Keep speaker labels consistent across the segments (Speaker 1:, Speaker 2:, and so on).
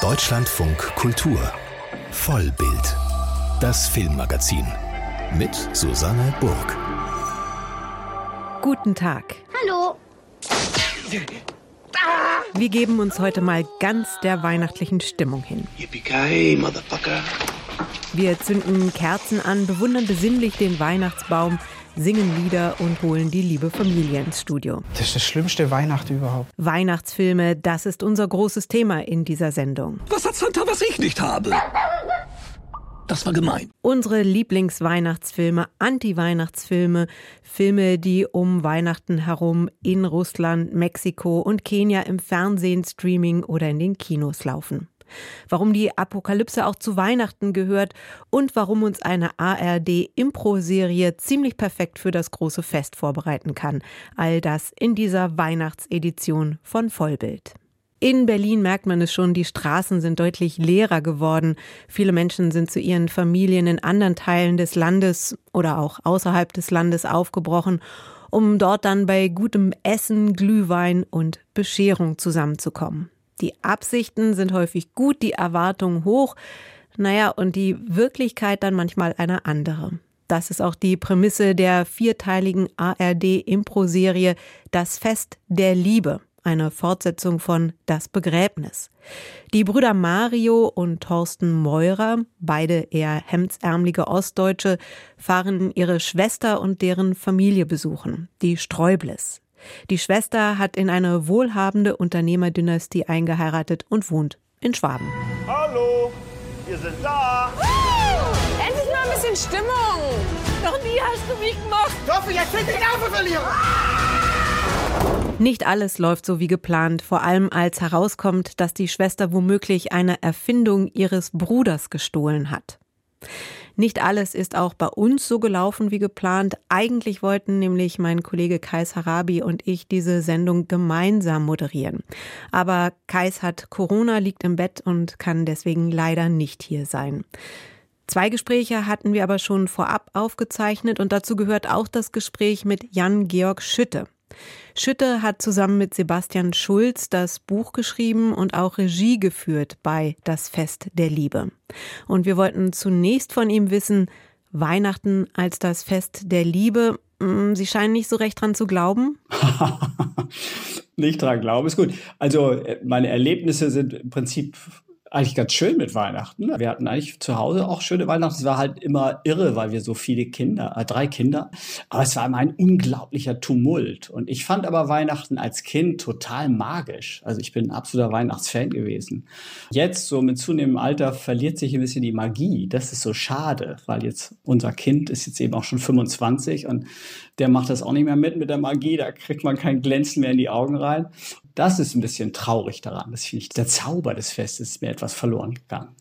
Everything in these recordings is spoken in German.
Speaker 1: Deutschlandfunk Kultur Vollbild. Das Filmmagazin mit Susanne Burg.
Speaker 2: Guten Tag.
Speaker 3: Hallo.
Speaker 2: Wir geben uns heute mal ganz der weihnachtlichen Stimmung hin.
Speaker 4: Motherfucker.
Speaker 2: Wir zünden Kerzen an, bewundern besinnlich den Weihnachtsbaum, singen Lieder und holen die liebe Familie ins Studio.
Speaker 5: Das ist das schlimmste Weihnachten überhaupt.
Speaker 2: Weihnachtsfilme, das ist unser großes Thema in dieser Sendung.
Speaker 4: Was hat Santa, was ich nicht habe? Das war gemein.
Speaker 2: Unsere Lieblingsweihnachtsfilme, Anti-Weihnachtsfilme, Filme, die um Weihnachten herum in Russland, Mexiko und Kenia im Fernsehen, Streaming oder in den Kinos laufen warum die Apokalypse auch zu Weihnachten gehört und warum uns eine ARD-Impro-Serie ziemlich perfekt für das große Fest vorbereiten kann. All das in dieser Weihnachtsedition von Vollbild. In Berlin merkt man es schon, die Straßen sind deutlich leerer geworden. Viele Menschen sind zu ihren Familien in anderen Teilen des Landes oder auch außerhalb des Landes aufgebrochen, um dort dann bei gutem Essen, Glühwein und Bescherung zusammenzukommen. Die Absichten sind häufig gut, die Erwartungen hoch, naja, und die Wirklichkeit dann manchmal eine andere. Das ist auch die Prämisse der vierteiligen ARD-Impro-Serie Das Fest der Liebe, eine Fortsetzung von Das Begräbnis. Die Brüder Mario und Thorsten Meurer, beide eher hemdsärmelige Ostdeutsche, fahren ihre Schwester und deren Familie besuchen, die Sträubles. Die Schwester hat in eine wohlhabende Unternehmerdynastie eingeheiratet und wohnt in Schwaben.
Speaker 6: Hallo, wir sind da.
Speaker 7: Uh, endlich mal ein bisschen Stimmung.
Speaker 8: Noch nie hast du mich gemacht.
Speaker 6: Doch, jetzt sind die Nerven verlieren.
Speaker 2: Nicht alles läuft so wie geplant, vor allem als herauskommt, dass die Schwester womöglich eine Erfindung ihres Bruders gestohlen hat. Nicht alles ist auch bei uns so gelaufen wie geplant. Eigentlich wollten nämlich mein Kollege Kais Harabi und ich diese Sendung gemeinsam moderieren. Aber Kais hat Corona, liegt im Bett und kann deswegen leider nicht hier sein. Zwei Gespräche hatten wir aber schon vorab aufgezeichnet und dazu gehört auch das Gespräch mit Jan-Georg Schütte. Schütte hat zusammen mit Sebastian Schulz das Buch geschrieben und auch Regie geführt bei Das Fest der Liebe. Und wir wollten zunächst von ihm wissen, Weihnachten als das Fest der Liebe. Hm, Sie scheinen nicht so recht dran zu glauben.
Speaker 5: nicht dran glauben ist gut. Also äh, meine Erlebnisse sind im Prinzip eigentlich ganz schön mit Weihnachten. Wir hatten eigentlich zu Hause auch schöne Weihnachten. Es war halt immer irre, weil wir so viele Kinder, äh, drei Kinder. Aber es war immer ein unglaublicher Tumult. Und ich fand aber Weihnachten als Kind total magisch. Also ich bin ein absoluter Weihnachtsfan gewesen. Jetzt, so mit zunehmendem Alter, verliert sich ein bisschen die Magie. Das ist so schade, weil jetzt unser Kind ist jetzt eben auch schon 25 und der macht das auch nicht mehr mit mit der Magie. Da kriegt man kein Glänzen mehr in die Augen rein. Das ist ein bisschen traurig daran. Das finde ich, der Zauber des Festes ist mir etwas verloren gegangen.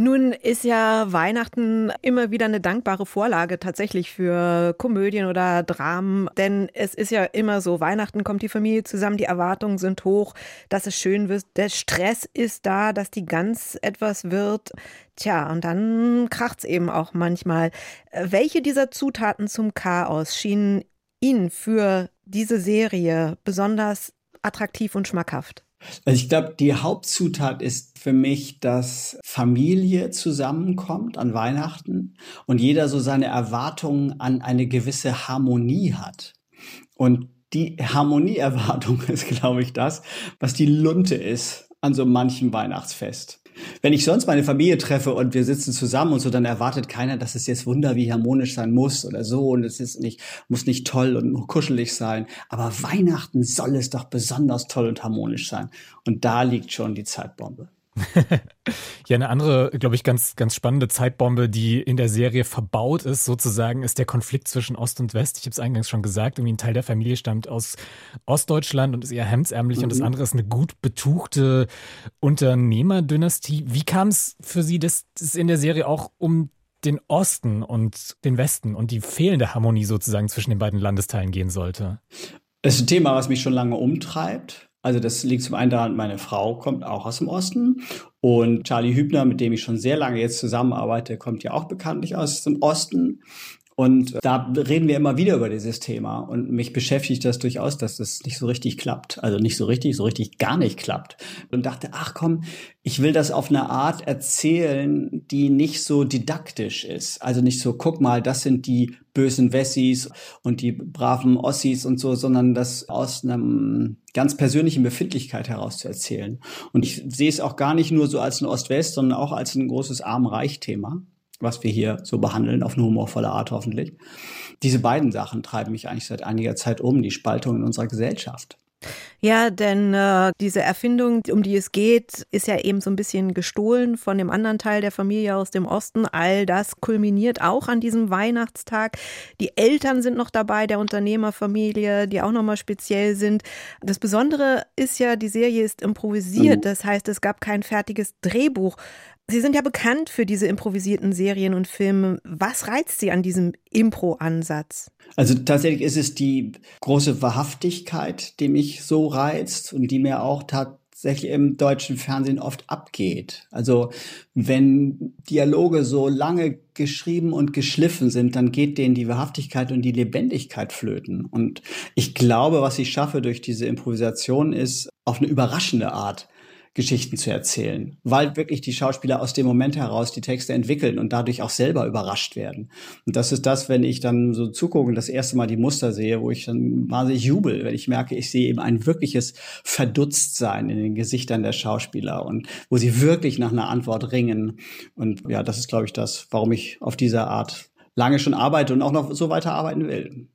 Speaker 2: Nun ist ja Weihnachten immer wieder eine dankbare Vorlage tatsächlich für Komödien oder Dramen, denn es ist ja immer so, Weihnachten kommt die Familie zusammen, die Erwartungen sind hoch, dass es schön wird, der Stress ist da, dass die Gans etwas wird. Tja, und dann kracht's eben auch manchmal. Welche dieser Zutaten zum Chaos schienen Ihnen für diese Serie besonders attraktiv und schmackhaft?
Speaker 5: Also ich glaube, die Hauptzutat ist für mich, dass Familie zusammenkommt an Weihnachten und jeder so seine Erwartungen an eine gewisse Harmonie hat. Und die Harmonieerwartung ist, glaube ich, das, was die Lunte ist an so manchem Weihnachtsfest. Wenn ich sonst meine Familie treffe und wir sitzen zusammen und so, dann erwartet keiner, dass es jetzt wunder wie harmonisch sein muss oder so und es ist nicht, muss nicht toll und kuschelig sein. Aber Weihnachten soll es doch besonders toll und harmonisch sein. Und da liegt schon die Zeitbombe.
Speaker 9: ja, eine andere, glaube ich, ganz, ganz spannende Zeitbombe, die in der Serie verbaut ist, sozusagen, ist der Konflikt zwischen Ost und West. Ich habe es eingangs schon gesagt, irgendwie ein Teil der Familie stammt aus Ostdeutschland und ist eher hemdsärmlich mhm. und das mhm. andere ist eine gut betuchte Unternehmerdynastie. Wie kam es für Sie, dass es in der Serie auch um den Osten und den Westen und die fehlende Harmonie sozusagen zwischen den beiden Landesteilen gehen sollte?
Speaker 5: Das ist ein Thema, was mich schon lange umtreibt. Also das liegt zum einen daran, meine Frau kommt auch aus dem Osten und Charlie Hübner, mit dem ich schon sehr lange jetzt zusammenarbeite, kommt ja auch bekanntlich aus dem Osten. Und da reden wir immer wieder über dieses Thema. Und mich beschäftigt das durchaus, dass das nicht so richtig klappt. Also nicht so richtig, so richtig gar nicht klappt. Und dachte, ach komm, ich will das auf eine Art erzählen, die nicht so didaktisch ist. Also nicht so, guck mal, das sind die bösen Wessis und die braven Ossis und so, sondern das aus einem ganz persönlichen Befindlichkeit heraus zu erzählen. Und ich sehe es auch gar nicht nur so als ein Ost-West, sondern auch als ein großes Arm-Reich-Thema was wir hier so behandeln, auf eine humorvolle Art hoffentlich. Diese beiden Sachen treiben mich eigentlich seit einiger Zeit um, die Spaltung in unserer Gesellschaft.
Speaker 2: Ja, denn äh, diese Erfindung, um die es geht, ist ja eben so ein bisschen gestohlen von dem anderen Teil der Familie aus dem Osten. All das kulminiert auch an diesem Weihnachtstag. Die Eltern sind noch dabei, der Unternehmerfamilie, die auch nochmal speziell sind. Das Besondere ist ja, die Serie ist improvisiert. Mhm. Das heißt, es gab kein fertiges Drehbuch. Sie sind ja bekannt für diese improvisierten Serien und Filme. Was reizt Sie an diesem Impro-Ansatz?
Speaker 5: Also tatsächlich ist es die große Wahrhaftigkeit, die mich so reizt und die mir auch tatsächlich im deutschen Fernsehen oft abgeht. Also wenn Dialoge so lange geschrieben und geschliffen sind, dann geht denen die Wahrhaftigkeit und die Lebendigkeit flöten. Und ich glaube, was ich schaffe durch diese Improvisation ist auf eine überraschende Art Geschichten zu erzählen, weil wirklich die Schauspieler aus dem Moment heraus die Texte entwickeln und dadurch auch selber überrascht werden. Und das ist das, wenn ich dann so zugucke und das erste Mal die Muster sehe, wo ich dann wahnsinnig jubel, wenn ich merke, ich sehe eben ein wirkliches Verdutztsein in den Gesichtern der Schauspieler und wo sie wirklich nach einer Antwort ringen. Und ja, das ist, glaube ich, das, warum ich auf diese Art lange schon arbeite und auch noch so weiter arbeiten will.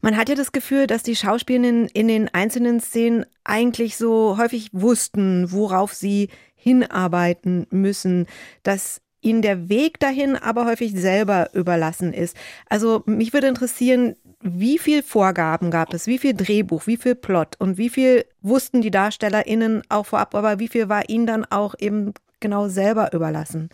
Speaker 2: Man hat ja das Gefühl, dass die Schauspielerinnen in den einzelnen Szenen eigentlich so häufig wussten, worauf sie hinarbeiten müssen, dass ihnen der Weg dahin aber häufig selber überlassen ist. Also mich würde interessieren, wie viel Vorgaben gab es, wie viel Drehbuch, wie viel Plot und wie viel wussten die DarstellerInnen auch vorab, aber wie viel war ihnen dann auch eben genau selber überlassen?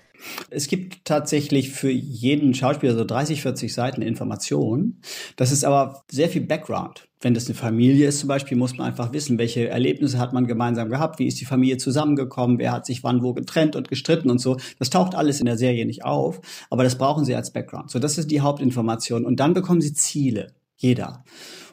Speaker 5: Es gibt tatsächlich für jeden Schauspieler so 30, 40 Seiten Informationen. Das ist aber sehr viel Background. Wenn das eine Familie ist zum Beispiel, muss man einfach wissen, welche Erlebnisse hat man gemeinsam gehabt, wie ist die Familie zusammengekommen, wer hat sich wann wo getrennt und gestritten und so. Das taucht alles in der Serie nicht auf, aber das brauchen sie als Background. So, das ist die Hauptinformation. Und dann bekommen sie Ziele. Jeder.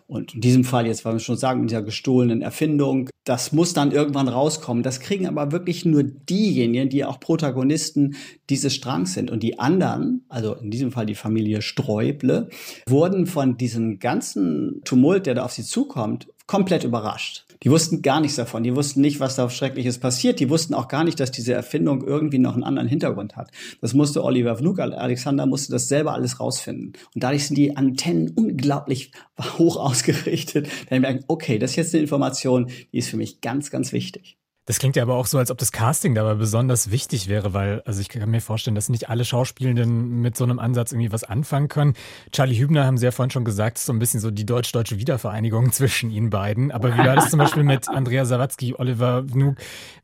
Speaker 5: Und in diesem Fall jetzt, weil wir schon sagen, mit dieser gestohlenen Erfindung, das muss dann irgendwann rauskommen. Das kriegen aber wirklich nur diejenigen, die auch Protagonisten dieses Strangs sind. Und die anderen, also in diesem Fall die Familie Sträuble, wurden von diesem ganzen Tumult, der da auf sie zukommt, komplett überrascht. Die wussten gar nichts davon. Die wussten nicht, was da Schreckliches passiert. Die wussten auch gar nicht, dass diese Erfindung irgendwie noch einen anderen Hintergrund hat. Das musste Oliver Vnuk, Alexander musste das selber alles rausfinden. Und dadurch sind die Antennen unglaublich hoch ausgerichtet. Dann merken, okay, das ist jetzt eine Information, die ist für mich ganz, ganz wichtig.
Speaker 9: Das klingt ja aber auch so, als ob das Casting dabei besonders wichtig wäre, weil, also ich kann mir vorstellen, dass nicht alle Schauspielenden mit so einem Ansatz irgendwie was anfangen können. Charlie Hübner haben Sie ja vorhin schon gesagt, ist so ein bisschen so die deutsch-deutsche Wiedervereinigung zwischen Ihnen beiden. Aber wie war das zum Beispiel mit Andrea Sawatzki, Oliver Wnuk?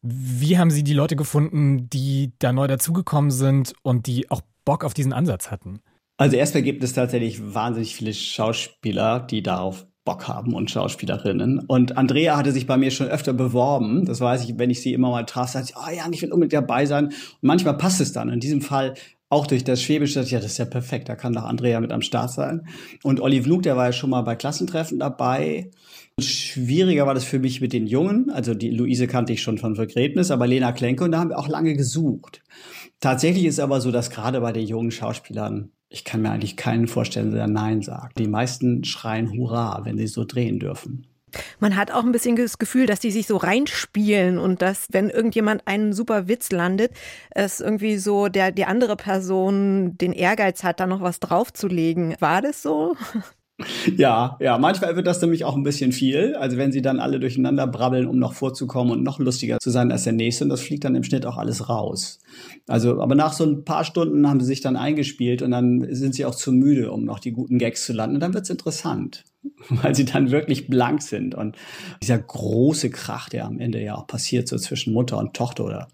Speaker 9: Wie haben Sie die Leute gefunden, die da neu dazugekommen sind und die auch Bock auf diesen Ansatz hatten?
Speaker 5: Also erstmal gibt es tatsächlich wahnsinnig viele Schauspieler, die darauf Bock haben und Schauspielerinnen. Und Andrea hatte sich bei mir schon öfter beworben. Das weiß ich, wenn ich sie immer mal traf, sagt sie, oh ja, ich will unbedingt dabei sein. Und manchmal passt es dann. In diesem Fall auch durch das Schwäbische, ja, das ist ja perfekt, da kann doch Andrea mit am Start sein. Und Olive Luke, der war ja schon mal bei Klassentreffen dabei. Schwieriger war das für mich mit den Jungen. Also die Luise kannte ich schon von Vergräbnis, aber Lena Klenke und da haben wir auch lange gesucht. Tatsächlich ist aber so, dass gerade bei den jungen Schauspielern ich kann mir eigentlich keinen vorstellen, der Nein sagt. Die meisten schreien Hurra, wenn sie so drehen dürfen.
Speaker 2: Man hat auch ein bisschen das Gefühl, dass die sich so reinspielen und dass, wenn irgendjemand einen super Witz landet, es irgendwie so der, die andere Person den Ehrgeiz hat, da noch was draufzulegen. War das so?
Speaker 5: Ja, ja, manchmal wird das nämlich auch ein bisschen viel. Also wenn sie dann alle durcheinander brabbeln, um noch vorzukommen und noch lustiger zu sein als der nächste, und das fliegt dann im Schnitt auch alles raus. Also, aber nach so ein paar Stunden haben sie sich dann eingespielt und dann sind sie auch zu müde, um noch die guten Gags zu landen. Und dann wird's interessant. weil sie dann wirklich blank sind. Und dieser große Krach, der am Ende ja auch passiert, so zwischen Mutter und Tochter, oder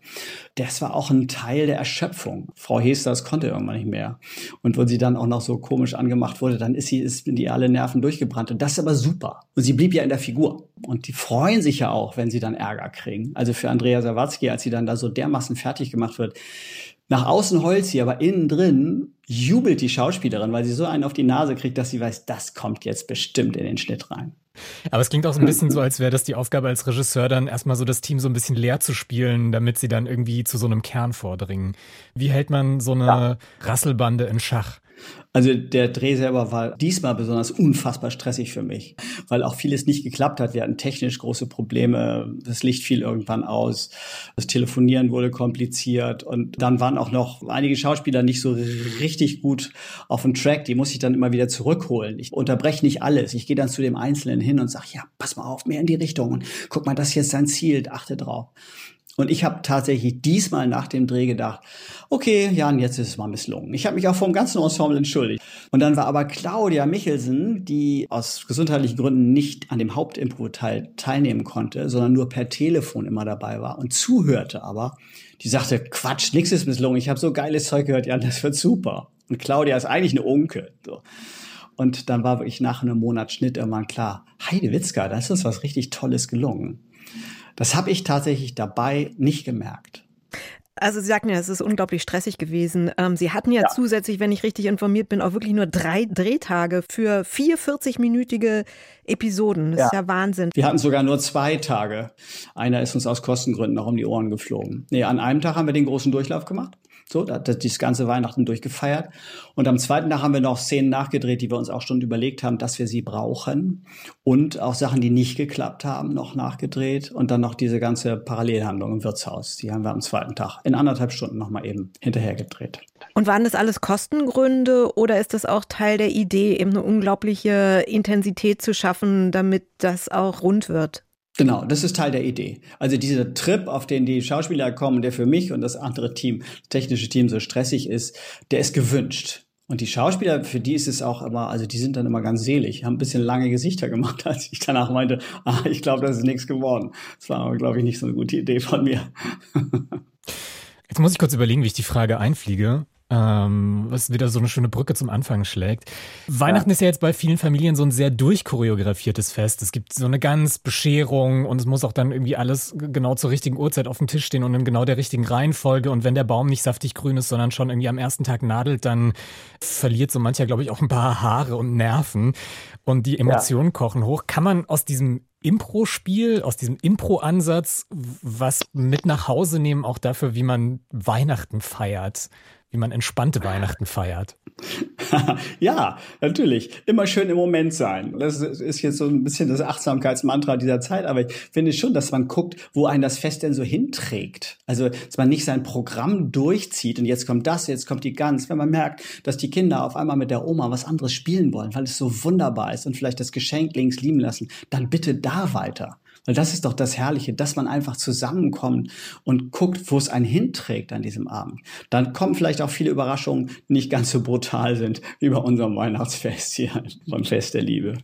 Speaker 5: das war auch ein Teil der Erschöpfung. Frau Hesters konnte irgendwann nicht mehr. Und wenn sie dann auch noch so komisch angemacht wurde, dann ist sie, ist die alle Nerven durchgebrannt. Und das ist aber super. Und sie blieb ja in der Figur. Und die freuen sich ja auch, wenn sie dann Ärger kriegen. Also für Andrea Sawatzki, als sie dann da so dermaßen fertig gemacht wird, Nach außen heult sie, aber innen drin jubelt die Schauspielerin, weil sie so einen auf die Nase kriegt, dass sie weiß, das kommt jetzt bestimmt in den Schnitt rein.
Speaker 9: Aber es klingt auch so ein bisschen so, als wäre das die Aufgabe als Regisseur, dann erstmal so das Team so ein bisschen leer zu spielen, damit sie dann irgendwie zu so einem Kern vordringen. Wie hält man so eine ja. Rasselbande in Schach?
Speaker 5: Also der Dreh selber war diesmal besonders unfassbar stressig für mich, weil auch vieles nicht geklappt hat. Wir hatten technisch große Probleme, das Licht fiel irgendwann aus, das Telefonieren wurde kompliziert und dann waren auch noch einige Schauspieler nicht so richtig gut auf dem Track, die muss ich dann immer wieder zurückholen. Ich unterbreche nicht alles, ich gehe dann zu dem Einzelnen hin und sage, ja, pass mal auf, mehr in die Richtung und guck mal, das ist dein Ziel, achte drauf. Und ich habe tatsächlich diesmal nach dem Dreh gedacht, okay, Jan, jetzt ist es mal misslungen. Ich habe mich auch vom ganzen Ensemble entschuldigt. Und dann war aber Claudia Michelsen, die aus gesundheitlichen Gründen nicht an dem Hauptimpro-Teil teilnehmen konnte, sondern nur per Telefon immer dabei war und zuhörte aber, die sagte, Quatsch, nichts ist misslungen. Ich habe so geiles Zeug gehört, Jan, das wird super. Und Claudia ist eigentlich eine Unke. So. Und dann war wirklich nach einem Monat Schnitt irgendwann klar, Heide Witzka, da ist was richtig Tolles gelungen. Das habe ich tatsächlich dabei nicht gemerkt.
Speaker 2: Also Sie sagten ja, es ist unglaublich stressig gewesen. Ähm, Sie hatten ja, ja, zusätzlich, wenn ich richtig informiert bin, auch wirklich nur drei Drehtage für vier 40-minütige Episoden. Das ja. ist ja Wahnsinn.
Speaker 5: Wir hatten sogar nur zwei Tage. Einer ist uns aus Kostengründen noch um die Ohren geflogen. Nee, an einem Tag haben wir den großen Durchlauf gemacht. So, da hat das ganze Weihnachten durchgefeiert. Und am zweiten Tag haben wir noch Szenen nachgedreht, die wir uns auch schon überlegt haben, dass wir sie brauchen. Und auch Sachen, die nicht geklappt haben, noch nachgedreht. Und dann noch diese ganze Parallelhandlung im Wirtshaus. Die haben wir am zweiten Tag in anderthalb Stunden nochmal eben hinterher gedreht.
Speaker 2: Und waren das alles Kostengründe oder ist das auch Teil der Idee, eben eine unglaubliche Intensität zu schaffen, damit das auch rund wird?
Speaker 5: Genau, das ist Teil der Idee. Also dieser Trip, auf den die Schauspieler kommen, der für mich und das andere Team, das technische Team so stressig ist, der ist gewünscht. Und die Schauspieler, für die ist es auch immer, also die sind dann immer ganz selig, haben ein bisschen lange Gesichter gemacht, als ich danach meinte, ah, ich glaube, das ist nichts geworden. Das war aber, glaube ich, nicht so eine gute Idee von mir.
Speaker 9: Jetzt muss ich kurz überlegen, wie ich die Frage einfliege ähm, was wieder so eine schöne Brücke zum Anfang schlägt. Weihnachten ja. ist ja jetzt bei vielen Familien so ein sehr durchchoreografiertes Fest. Es gibt so eine ganz Bescherung und es muss auch dann irgendwie alles genau zur richtigen Uhrzeit auf dem Tisch stehen und in genau der richtigen Reihenfolge. Und wenn der Baum nicht saftig grün ist, sondern schon irgendwie am ersten Tag nadelt, dann verliert so mancher, glaube ich, auch ein paar Haare und Nerven. Und die Emotionen ja. kochen hoch. Kann man aus diesem Impro-Spiel, aus diesem Impro-Ansatz was mit nach Hause nehmen, auch dafür, wie man Weihnachten feiert? Wie man entspannte Weihnachten feiert.
Speaker 5: ja, natürlich. Immer schön im Moment sein. Das ist jetzt so ein bisschen das Achtsamkeitsmantra dieser Zeit, aber ich finde schon, dass man guckt, wo einen das Fest denn so hinträgt. Also, dass man nicht sein Programm durchzieht und jetzt kommt das, jetzt kommt die Gans. Wenn man merkt, dass die Kinder auf einmal mit der Oma was anderes spielen wollen, weil es so wunderbar ist und vielleicht das Geschenk links lieben lassen, dann bitte da weiter. Weil das ist doch das Herrliche, dass man einfach zusammenkommt und guckt, wo es einen hinträgt an diesem Abend. Dann kommen vielleicht auch viele Überraschungen, die nicht ganz so brutal sind wie bei unserem Weihnachtsfest hier beim Fest der Liebe.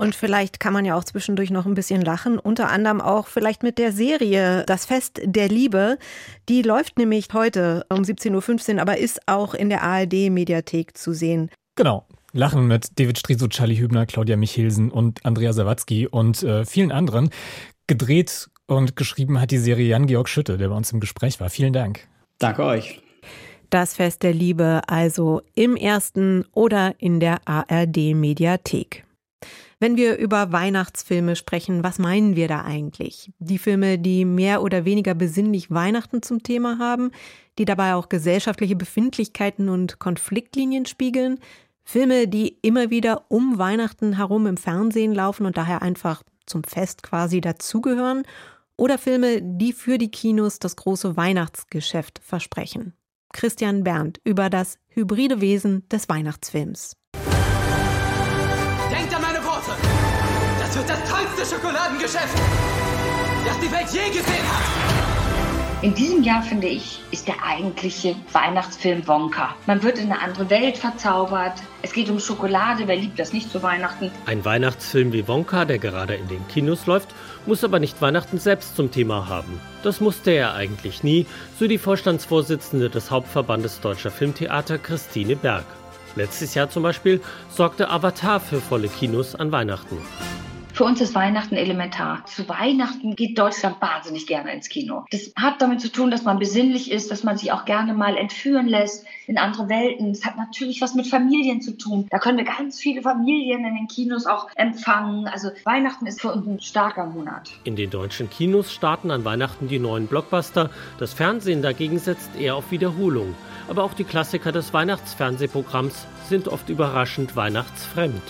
Speaker 2: Und vielleicht kann man ja auch zwischendurch noch ein bisschen lachen, unter anderem auch vielleicht mit der Serie Das Fest der Liebe. Die läuft nämlich heute um 17.15 Uhr, aber ist auch in der ARD-Mediathek zu sehen.
Speaker 9: Genau. Lachen mit David Striso, Charlie Hübner, Claudia Michelsen und Andrea Sawatzki und äh, vielen anderen. Gedreht und geschrieben hat die Serie Jan-Georg Schütte, der bei uns im Gespräch war. Vielen Dank.
Speaker 5: Danke euch.
Speaker 2: Das Fest der Liebe also im ersten oder in der ARD Mediathek. Wenn wir über Weihnachtsfilme sprechen, was meinen wir da eigentlich? Die Filme, die mehr oder weniger besinnlich Weihnachten zum Thema haben, die dabei auch gesellschaftliche Befindlichkeiten und Konfliktlinien spiegeln, Filme, die immer wieder um Weihnachten herum im Fernsehen laufen und daher einfach zum Fest quasi dazugehören, oder Filme, die für die Kinos das große Weihnachtsgeschäft versprechen. Christian Berndt über das hybride Wesen des Weihnachtsfilms.
Speaker 3: Denkt an meine Worte! Das wird das tollste Schokoladengeschäft, das die Welt je gesehen hat!
Speaker 10: In diesem Jahr, finde ich, ist der eigentliche Weihnachtsfilm Wonka. Man wird in eine andere Welt verzaubert. Es geht um Schokolade. Wer liebt das nicht zu Weihnachten?
Speaker 11: Ein Weihnachtsfilm wie Wonka, der gerade in den Kinos läuft, muss aber nicht Weihnachten selbst zum Thema haben. Das musste er eigentlich nie, so die Vorstandsvorsitzende des Hauptverbandes Deutscher Filmtheater Christine Berg. Letztes Jahr zum Beispiel sorgte Avatar für volle Kinos an Weihnachten.
Speaker 10: Für uns ist Weihnachten elementar. Zu Weihnachten geht Deutschland wahnsinnig gerne ins Kino. Das hat damit zu tun, dass man besinnlich ist, dass man sich auch gerne mal entführen lässt in andere Welten. Es hat natürlich was mit Familien zu tun. Da können wir ganz viele Familien in den Kinos auch empfangen. Also Weihnachten ist für uns ein starker Monat.
Speaker 11: In den deutschen Kinos starten an Weihnachten die neuen Blockbuster. Das Fernsehen dagegen setzt eher auf Wiederholung. Aber auch die Klassiker des Weihnachtsfernsehprogramms sind oft überraschend weihnachtsfremd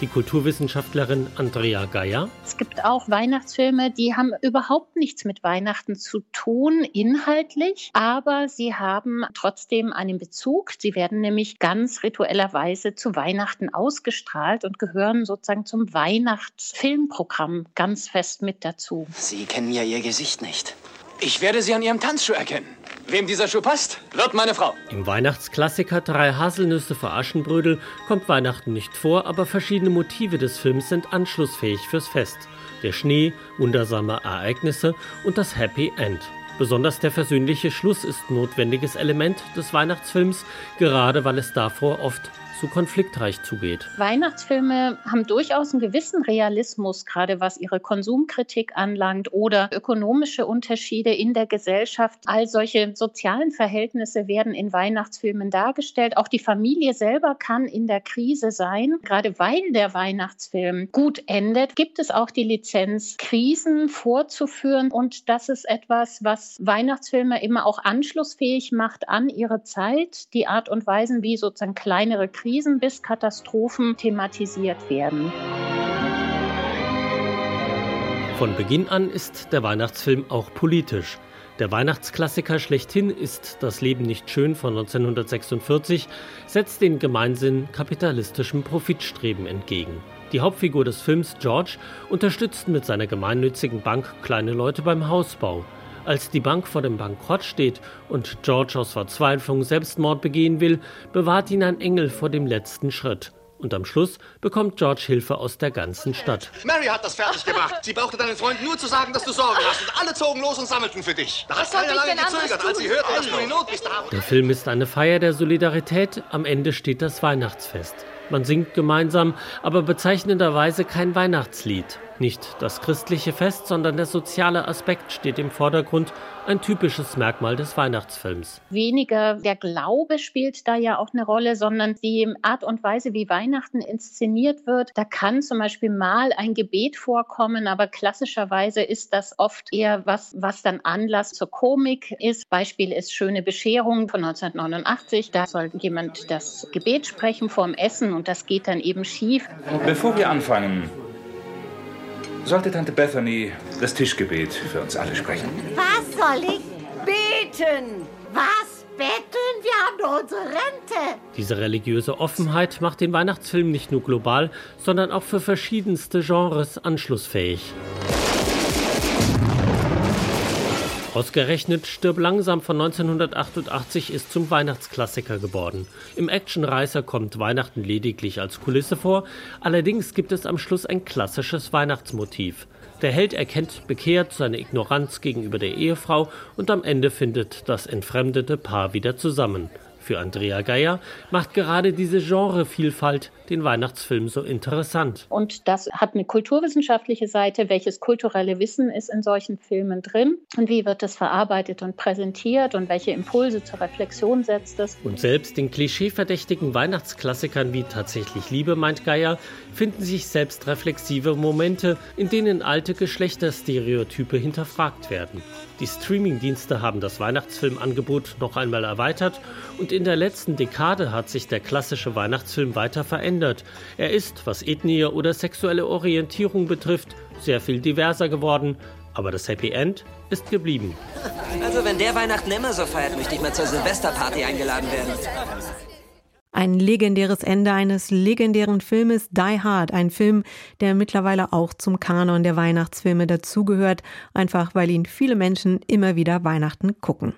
Speaker 11: die Kulturwissenschaftlerin Andrea Geier.
Speaker 12: Es gibt auch Weihnachtsfilme, die haben überhaupt nichts mit Weihnachten zu tun, inhaltlich, aber sie haben trotzdem einen Bezug. Sie werden nämlich ganz rituellerweise zu Weihnachten ausgestrahlt und gehören sozusagen zum Weihnachtsfilmprogramm ganz fest mit dazu.
Speaker 13: Sie kennen ja Ihr Gesicht nicht. Ich werde Sie an Ihrem Tanzschuh erkennen. Wem dieser Schuh passt, wird meine Frau.
Speaker 11: Im Weihnachtsklassiker Drei Haselnüsse für Aschenbrödel kommt Weihnachten nicht vor, aber verschiedene Motive des Films sind anschlussfähig fürs Fest. Der Schnee, wundersame Ereignisse und das Happy End. Besonders der versöhnliche Schluss ist notwendiges Element des Weihnachtsfilms, gerade weil es davor oft so konfliktreich zugeht.
Speaker 12: Weihnachtsfilme haben durchaus einen gewissen Realismus, gerade was ihre Konsumkritik anlangt oder ökonomische Unterschiede in der Gesellschaft. All solche sozialen Verhältnisse werden in Weihnachtsfilmen dargestellt. Auch die Familie selber kann in der Krise sein. Gerade weil der Weihnachtsfilm gut endet, gibt es auch die Lizenz, Krisen vorzuführen. Und das ist etwas, was Weihnachtsfilme immer auch anschlussfähig macht an ihre Zeit. Die Art und Weisen, wie sozusagen kleinere Krisen Krisen bis Katastrophen thematisiert werden.
Speaker 11: Von Beginn an ist der Weihnachtsfilm auch politisch. Der Weihnachtsklassiker schlechthin ist Das Leben nicht schön von 1946, setzt den Gemeinsinn kapitalistischem Profitstreben entgegen. Die Hauptfigur des Films, George, unterstützt mit seiner gemeinnützigen Bank kleine Leute beim Hausbau. Als die Bank vor dem Bankrott steht und George aus Verzweiflung Selbstmord begehen will, bewahrt ihn ein Engel vor dem letzten Schritt. Und am Schluss bekommt George Hilfe aus der ganzen Stadt.
Speaker 6: Mary hat das fertig gemacht. Sie brauchte deinen Freunden nur zu sagen, dass du Sorgen hast. Und alle zogen los und sammelten für dich. Da hat keiner lange gezögert, als sie hörte, dass du in Not bist.
Speaker 11: Der Film ist eine Feier der Solidarität. Am Ende steht das Weihnachtsfest. Man singt gemeinsam, aber bezeichnenderweise kein Weihnachtslied. Nicht das christliche Fest, sondern der soziale Aspekt steht im Vordergrund, ein typisches Merkmal des Weihnachtsfilms.
Speaker 12: Weniger der Glaube spielt da ja auch eine Rolle, sondern die Art und Weise, wie Weihnachten inszeniert wird. Da kann zum Beispiel mal ein Gebet vorkommen, aber klassischerweise ist das oft eher was, was dann Anlass zur Komik ist. Beispiel ist Schöne Bescherung von 1989. Da soll jemand das Gebet sprechen vorm Essen und das geht dann eben schief.
Speaker 14: Bevor wir anfangen, sollte Tante Bethany das Tischgebet für uns alle sprechen.
Speaker 15: Was soll ich beten? Was betteln? Wir haben doch unsere Rente.
Speaker 11: Diese religiöse Offenheit macht den Weihnachtsfilm nicht nur global, sondern auch für verschiedenste Genres anschlussfähig. Ausgerechnet Stirb langsam von 1988 ist zum Weihnachtsklassiker geworden. Im Actionreißer kommt Weihnachten lediglich als Kulisse vor, allerdings gibt es am Schluss ein klassisches Weihnachtsmotiv. Der Held erkennt bekehrt seine Ignoranz gegenüber der Ehefrau und am Ende findet das entfremdete Paar wieder zusammen. Für Andrea Geier macht gerade diese Genrevielfalt den Weihnachtsfilm so interessant.
Speaker 12: Und das hat eine kulturwissenschaftliche Seite. Welches kulturelle Wissen ist in solchen Filmen drin? Und wie wird das verarbeitet und präsentiert? Und welche Impulse zur Reflexion setzt es?
Speaker 11: Und selbst in klischeeverdächtigen Weihnachtsklassikern wie Tatsächlich Liebe, meint Geier, finden sich selbst reflexive Momente, in denen alte Geschlechterstereotype hinterfragt werden. Die Streamingdienste haben das Weihnachtsfilmangebot noch einmal erweitert und in der letzten Dekade hat sich der klassische Weihnachtsfilm weiter verändert. Er ist, was Ethnie oder sexuelle Orientierung betrifft, sehr viel diverser geworden, aber das Happy End ist geblieben.
Speaker 13: Also wenn der Weihnachten immer so feiert, möchte ich mal zur Silvesterparty eingeladen werden.
Speaker 2: Ein legendäres Ende eines legendären Filmes Die Hard, ein Film, der mittlerweile auch zum Kanon der Weihnachtsfilme dazugehört, einfach weil ihn viele Menschen immer wieder Weihnachten gucken.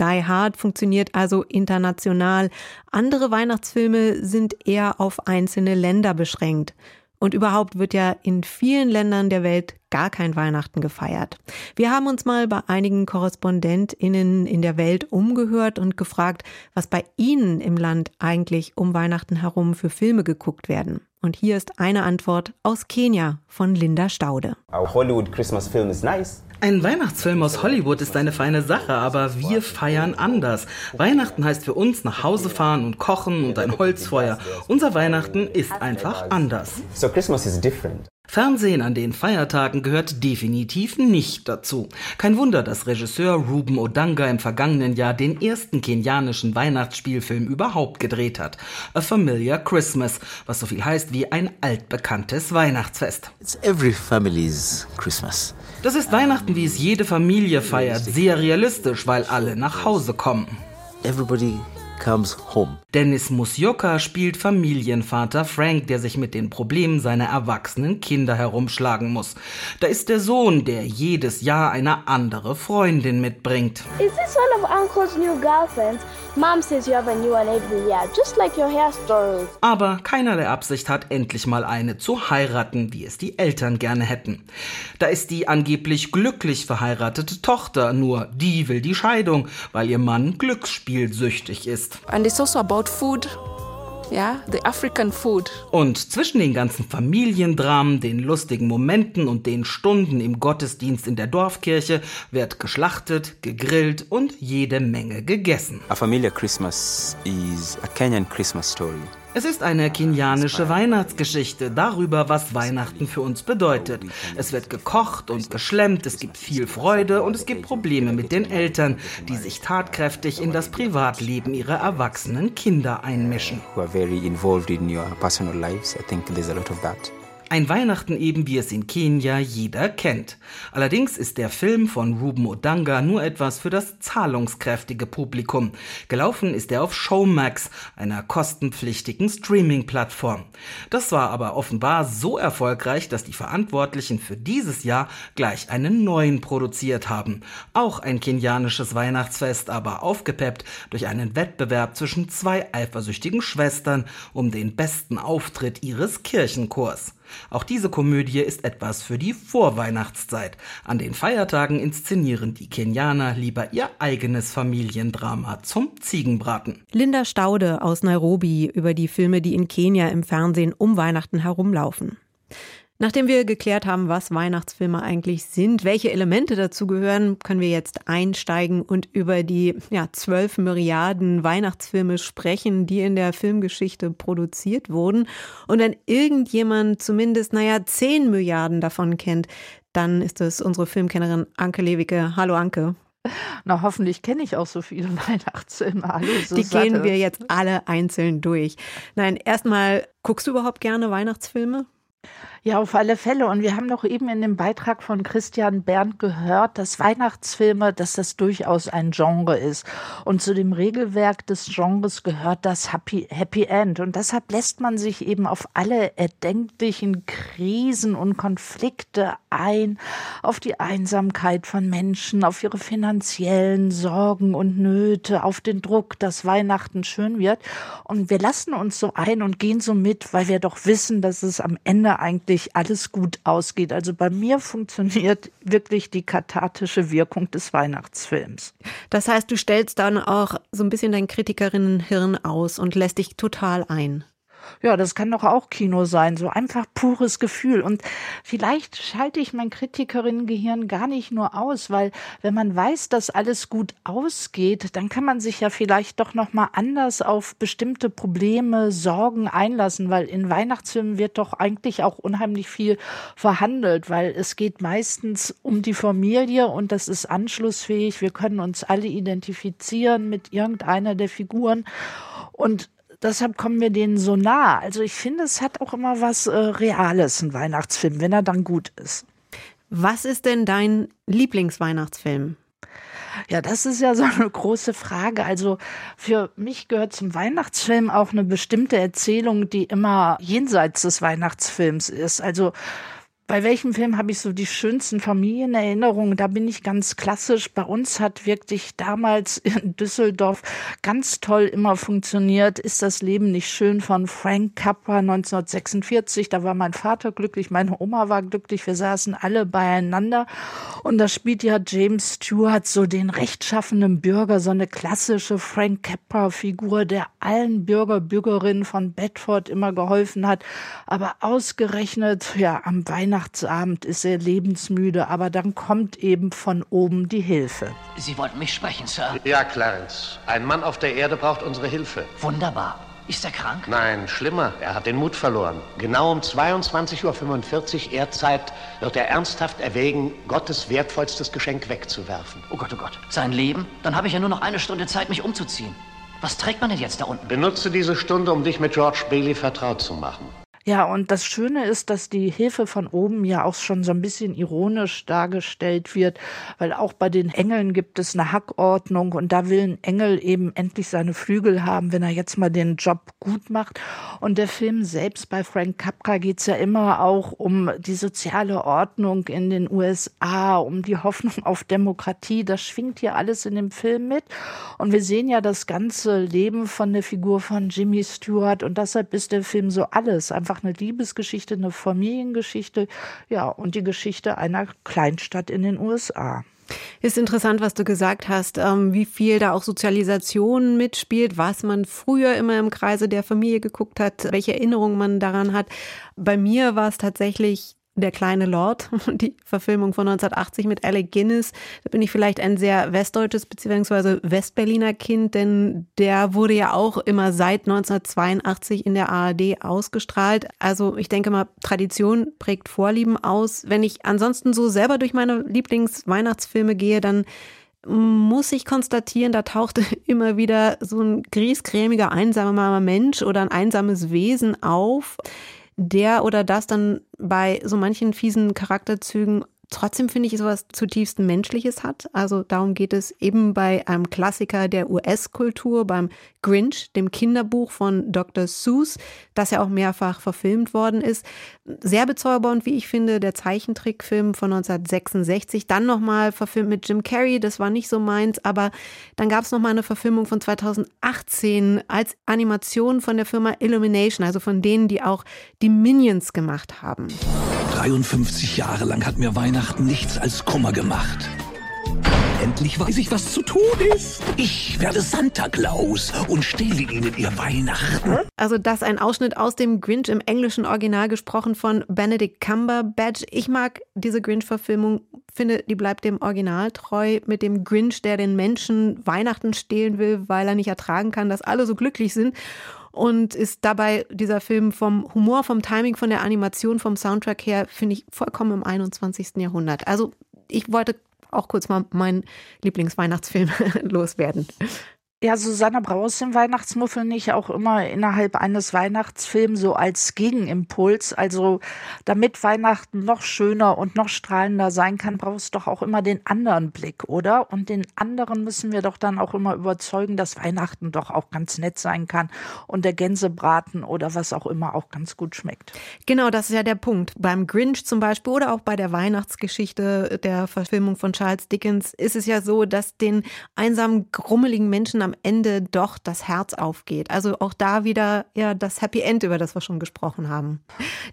Speaker 2: Die Hard funktioniert also international. Andere Weihnachtsfilme sind eher auf einzelne Länder beschränkt. Und überhaupt wird ja in vielen Ländern der Welt gar kein Weihnachten gefeiert. Wir haben uns mal bei einigen KorrespondentInnen in der Welt umgehört und gefragt, was bei ihnen im Land eigentlich um Weihnachten herum für Filme geguckt werden. Und hier ist eine Antwort aus Kenia von Linda Staude.
Speaker 16: Our Hollywood Christmas film is nice.
Speaker 17: Ein Weihnachtsfilm aus Hollywood ist eine feine Sache, aber wir feiern anders. Weihnachten heißt für uns nach Hause fahren und kochen und ein Holzfeuer. Unser Weihnachten ist einfach anders.
Speaker 16: So Christmas is different.
Speaker 17: Fernsehen an den Feiertagen gehört definitiv nicht dazu. Kein Wunder, dass Regisseur Ruben Odanga im vergangenen Jahr den ersten kenianischen Weihnachtsspielfilm überhaupt gedreht hat. A Familiar Christmas, was so viel heißt wie ein altbekanntes Weihnachtsfest.
Speaker 18: It's every family's Christmas.
Speaker 17: Das ist Weihnachten, wie es jede Familie feiert, sehr realistisch, weil alle nach Hause kommen.
Speaker 18: Everybody comes home.
Speaker 17: Dennis Musyoka spielt Familienvater Frank, der sich mit den Problemen seiner erwachsenen Kinder herumschlagen muss. Da ist der Sohn, der jedes Jahr eine andere Freundin mitbringt.
Speaker 19: Is this one of Uncle's new girlfriends? Mom says you have a new one every year, just like your hair story.
Speaker 17: Aber keiner der Absicht hat, endlich mal eine zu heiraten, wie es die Eltern gerne hätten. Da ist die angeblich glücklich verheiratete Tochter, nur die will die Scheidung, weil ihr Mann glücksspielsüchtig ist.
Speaker 20: And it's also about food. Ja, the African food.
Speaker 17: Und zwischen den ganzen Familiendramen, den lustigen Momenten und den Stunden im Gottesdienst in der Dorfkirche wird geschlachtet, gegrillt und jede Menge gegessen.
Speaker 16: A Familiar Christmas is a Kenyan Christmas story.
Speaker 17: Es ist eine kenianische Weihnachtsgeschichte darüber, was Weihnachten für uns bedeutet. Es wird gekocht und geschlemmt, es gibt viel Freude und es gibt Probleme mit den Eltern, die sich tatkräftig in das Privatleben ihrer erwachsenen Kinder einmischen.
Speaker 16: Who are very involved in your personal lives. I think there's a lot of that.
Speaker 17: Ein Weihnachten eben, wie es in Kenia jeder kennt. Allerdings ist der Film von Ruben Odanga nur etwas für das zahlungskräftige Publikum. Gelaufen ist er auf Showmax, einer kostenpflichtigen Streaming-Plattform. Das war aber offenbar so erfolgreich, dass die Verantwortlichen für dieses Jahr gleich einen neuen produziert haben. Auch ein kenianisches Weihnachtsfest, aber aufgepeppt durch einen Wettbewerb zwischen zwei eifersüchtigen Schwestern um den besten Auftritt ihres Kirchenchors. Auch diese Komödie ist etwas für die Vorweihnachtszeit. An den Feiertagen inszenieren die Kenianer lieber ihr eigenes Familiendrama zum Ziegenbraten.
Speaker 2: Linda Staude aus Nairobi über die Filme, die in Kenia im Fernsehen um Weihnachten herumlaufen. Nachdem wir geklärt haben, was Weihnachtsfilme eigentlich sind, welche Elemente dazu gehören, können wir jetzt einsteigen und über die ja, 12 Milliarden Weihnachtsfilme sprechen, die in der Filmgeschichte produziert wurden. Und wenn irgendjemand zumindest, naja, 10 Milliarden davon kennt, dann ist es unsere Filmkennerin Anke Lewicke. Hallo Anke.
Speaker 21: Na, hoffentlich kenne ich auch so viele Weihnachtsfilme. Hallo,
Speaker 2: Die gehen wir jetzt alle einzeln durch. Nein, erstmal, guckst du überhaupt gerne Weihnachtsfilme?
Speaker 21: Ja, auf alle Fälle. Und wir haben doch eben in dem Beitrag von Christian Berndt gehört, dass Weihnachtsfilme, dass das durchaus ein Genre ist. Und zu dem Regelwerk des Genres gehört das Happy, Happy End. Und deshalb lässt man sich eben auf alle erdenklichen Krisen und Konflikte ein, auf die Einsamkeit von Menschen, auf ihre finanziellen Sorgen und Nöte, auf den Druck, dass Weihnachten schön wird. Und wir lassen uns so ein und gehen so mit, weil wir doch wissen, dass es am Ende eigentlich alles gut ausgeht. Also bei mir funktioniert wirklich die kathartische Wirkung des Weihnachtsfilms.
Speaker 2: Das heißt, du stellst dann auch so ein bisschen dein Kritikerinnenhirn aus und lässt dich total ein.
Speaker 21: Ja, das kann doch auch Kino sein, so einfach pures Gefühl. Und vielleicht schalte ich mein Kritikerinnengehirn gar nicht nur aus, weil wenn man weiß, dass alles gut ausgeht, dann kann man sich ja vielleicht doch noch mal anders auf bestimmte Probleme, Sorgen einlassen, weil in Weihnachtsfilmen wird doch eigentlich auch unheimlich viel verhandelt, weil es geht meistens um die Familie und das ist anschlussfähig. Wir können uns alle identifizieren mit irgendeiner der Figuren und deshalb kommen wir denen so nah. Also ich finde, es hat auch immer was äh, Reales, ein Weihnachtsfilm, wenn er dann gut ist.
Speaker 2: Was ist denn dein Lieblingsweihnachtsfilm?
Speaker 21: Ja, das ist ja so eine große Frage. Also für mich gehört zum Weihnachtsfilm auch eine bestimmte Erzählung, die immer jenseits des Weihnachtsfilms ist. Also bei welchem Film habe ich so die schönsten Familienerinnerungen? Da bin ich ganz klassisch. Bei uns hat wirklich damals in Düsseldorf ganz toll immer funktioniert. Ist das Leben nicht schön von Frank Capra 1946? Da war mein Vater glücklich, meine Oma war glücklich. Wir saßen alle beieinander. Und da spielt ja James Stewart so den rechtschaffenen Bürger, so eine klassische Frank Capra-Figur, der allen Bürger, Bürgerinnen von Bedford immer geholfen hat. Aber ausgerechnet, ja, am Weihnachten Weihnachtsabend ist er lebensmüde, aber dann kommt eben von oben die Hilfe.
Speaker 22: Sie wollten mich sprechen, Sir?
Speaker 6: Ja, Clarence. Ein Mann auf der Erde braucht unsere Hilfe.
Speaker 22: Wunderbar. Ist er krank?
Speaker 6: Nein, schlimmer. Er hat den Mut verloren. Genau um 22.45 Uhr Erdzeit wird er ernsthaft erwägen, Gottes wertvollstes Geschenk wegzuwerfen.
Speaker 22: Oh Gott, oh Gott. Sein Leben? Dann habe ich ja nur noch eine Stunde Zeit, mich umzuziehen. Was trägt man denn jetzt da unten?
Speaker 6: Benutze diese Stunde, um dich mit George Bailey vertraut zu machen.
Speaker 21: Ja, und das Schöne ist, dass die Hilfe von oben ja auch schon so ein bisschen ironisch dargestellt wird, weil auch bei den Engeln gibt es eine Hackordnung und da will ein Engel eben endlich seine Flügel haben, wenn er jetzt mal den Job gut macht. Und der Film selbst bei Frank Capra geht's ja immer auch um die soziale Ordnung in den USA, um die Hoffnung auf Demokratie. Das schwingt hier alles in dem Film mit. Und wir sehen ja das ganze Leben von der Figur von Jimmy Stewart und deshalb ist der Film so alles. Einfach einfach eine Liebesgeschichte, eine Familiengeschichte, ja, und die Geschichte einer Kleinstadt in den USA.
Speaker 2: Ist interessant, was du gesagt hast, ähm, wie viel da auch Sozialisation mitspielt, was man früher immer im Kreise der Familie geguckt hat, welche Erinnerungen man daran hat. Bei mir war es tatsächlich der kleine Lord, die Verfilmung von 1980 mit Alec Guinness. Da bin ich vielleicht ein sehr westdeutsches bzw. Westberliner Kind, denn der wurde ja auch immer seit 1982 in der ARD ausgestrahlt. Also ich denke mal, Tradition prägt Vorlieben aus. Wenn ich ansonsten so selber durch meine Lieblingsweihnachtsfilme gehe, dann muss ich konstatieren, da tauchte immer wieder so ein griesgrämiger, einsamer Mensch oder ein einsames Wesen auf der oder das dann bei so manchen fiesen Charakterzügen trotzdem finde ich sowas zutiefst Menschliches hat. Also darum geht es eben bei einem Klassiker der US-Kultur, beim Grinch, dem Kinderbuch von Dr. Seuss, das ja auch mehrfach verfilmt worden ist. Sehr bezaubernd, wie ich finde, der Zeichentrickfilm von 1966. Dann nochmal verfilmt mit Jim Carrey, das war nicht so meins, aber dann gab es nochmal eine Verfilmung von 2018 als Animation von der Firma Illumination, also von denen, die auch die Minions gemacht haben.
Speaker 4: 53 Jahre lang hat mir Weihnachten nichts als Kummer gemacht. Endlich weiß ich, was zu tun ist. Ich werde Santa Claus und stehle Ihnen Ihr Weihnachten.
Speaker 2: Also das ein Ausschnitt aus dem Grinch im englischen Original gesprochen von Benedict Cumberbatch. Ich mag diese Grinch-Verfilmung, finde, die bleibt dem Original treu mit dem Grinch, der den Menschen Weihnachten stehlen will, weil er nicht ertragen kann, dass alle so glücklich sind und ist dabei dieser Film vom Humor, vom Timing, von der Animation, vom Soundtrack her, finde ich vollkommen im 21. Jahrhundert. Also ich wollte auch kurz mal meinen Lieblingsweihnachtsfilm loswerden.
Speaker 21: Ja, Susanne Braus im Weihnachtsmuffel nicht auch immer innerhalb eines Weihnachtsfilms so als Gegenimpuls. Also damit Weihnachten noch schöner und noch strahlender sein kann, brauchst du doch auch immer den anderen Blick, oder? Und den anderen müssen wir doch dann auch immer überzeugen, dass Weihnachten doch auch ganz nett sein kann und der Gänsebraten oder was auch immer auch ganz gut schmeckt.
Speaker 2: Genau, das ist ja der Punkt. Beim Grinch zum Beispiel oder auch bei der Weihnachtsgeschichte der Verfilmung von Charles Dickens ist es ja so, dass den einsamen, grummeligen Menschen am Ende doch das Herz aufgeht. Also auch da wieder ja das Happy End, über das wir schon gesprochen haben.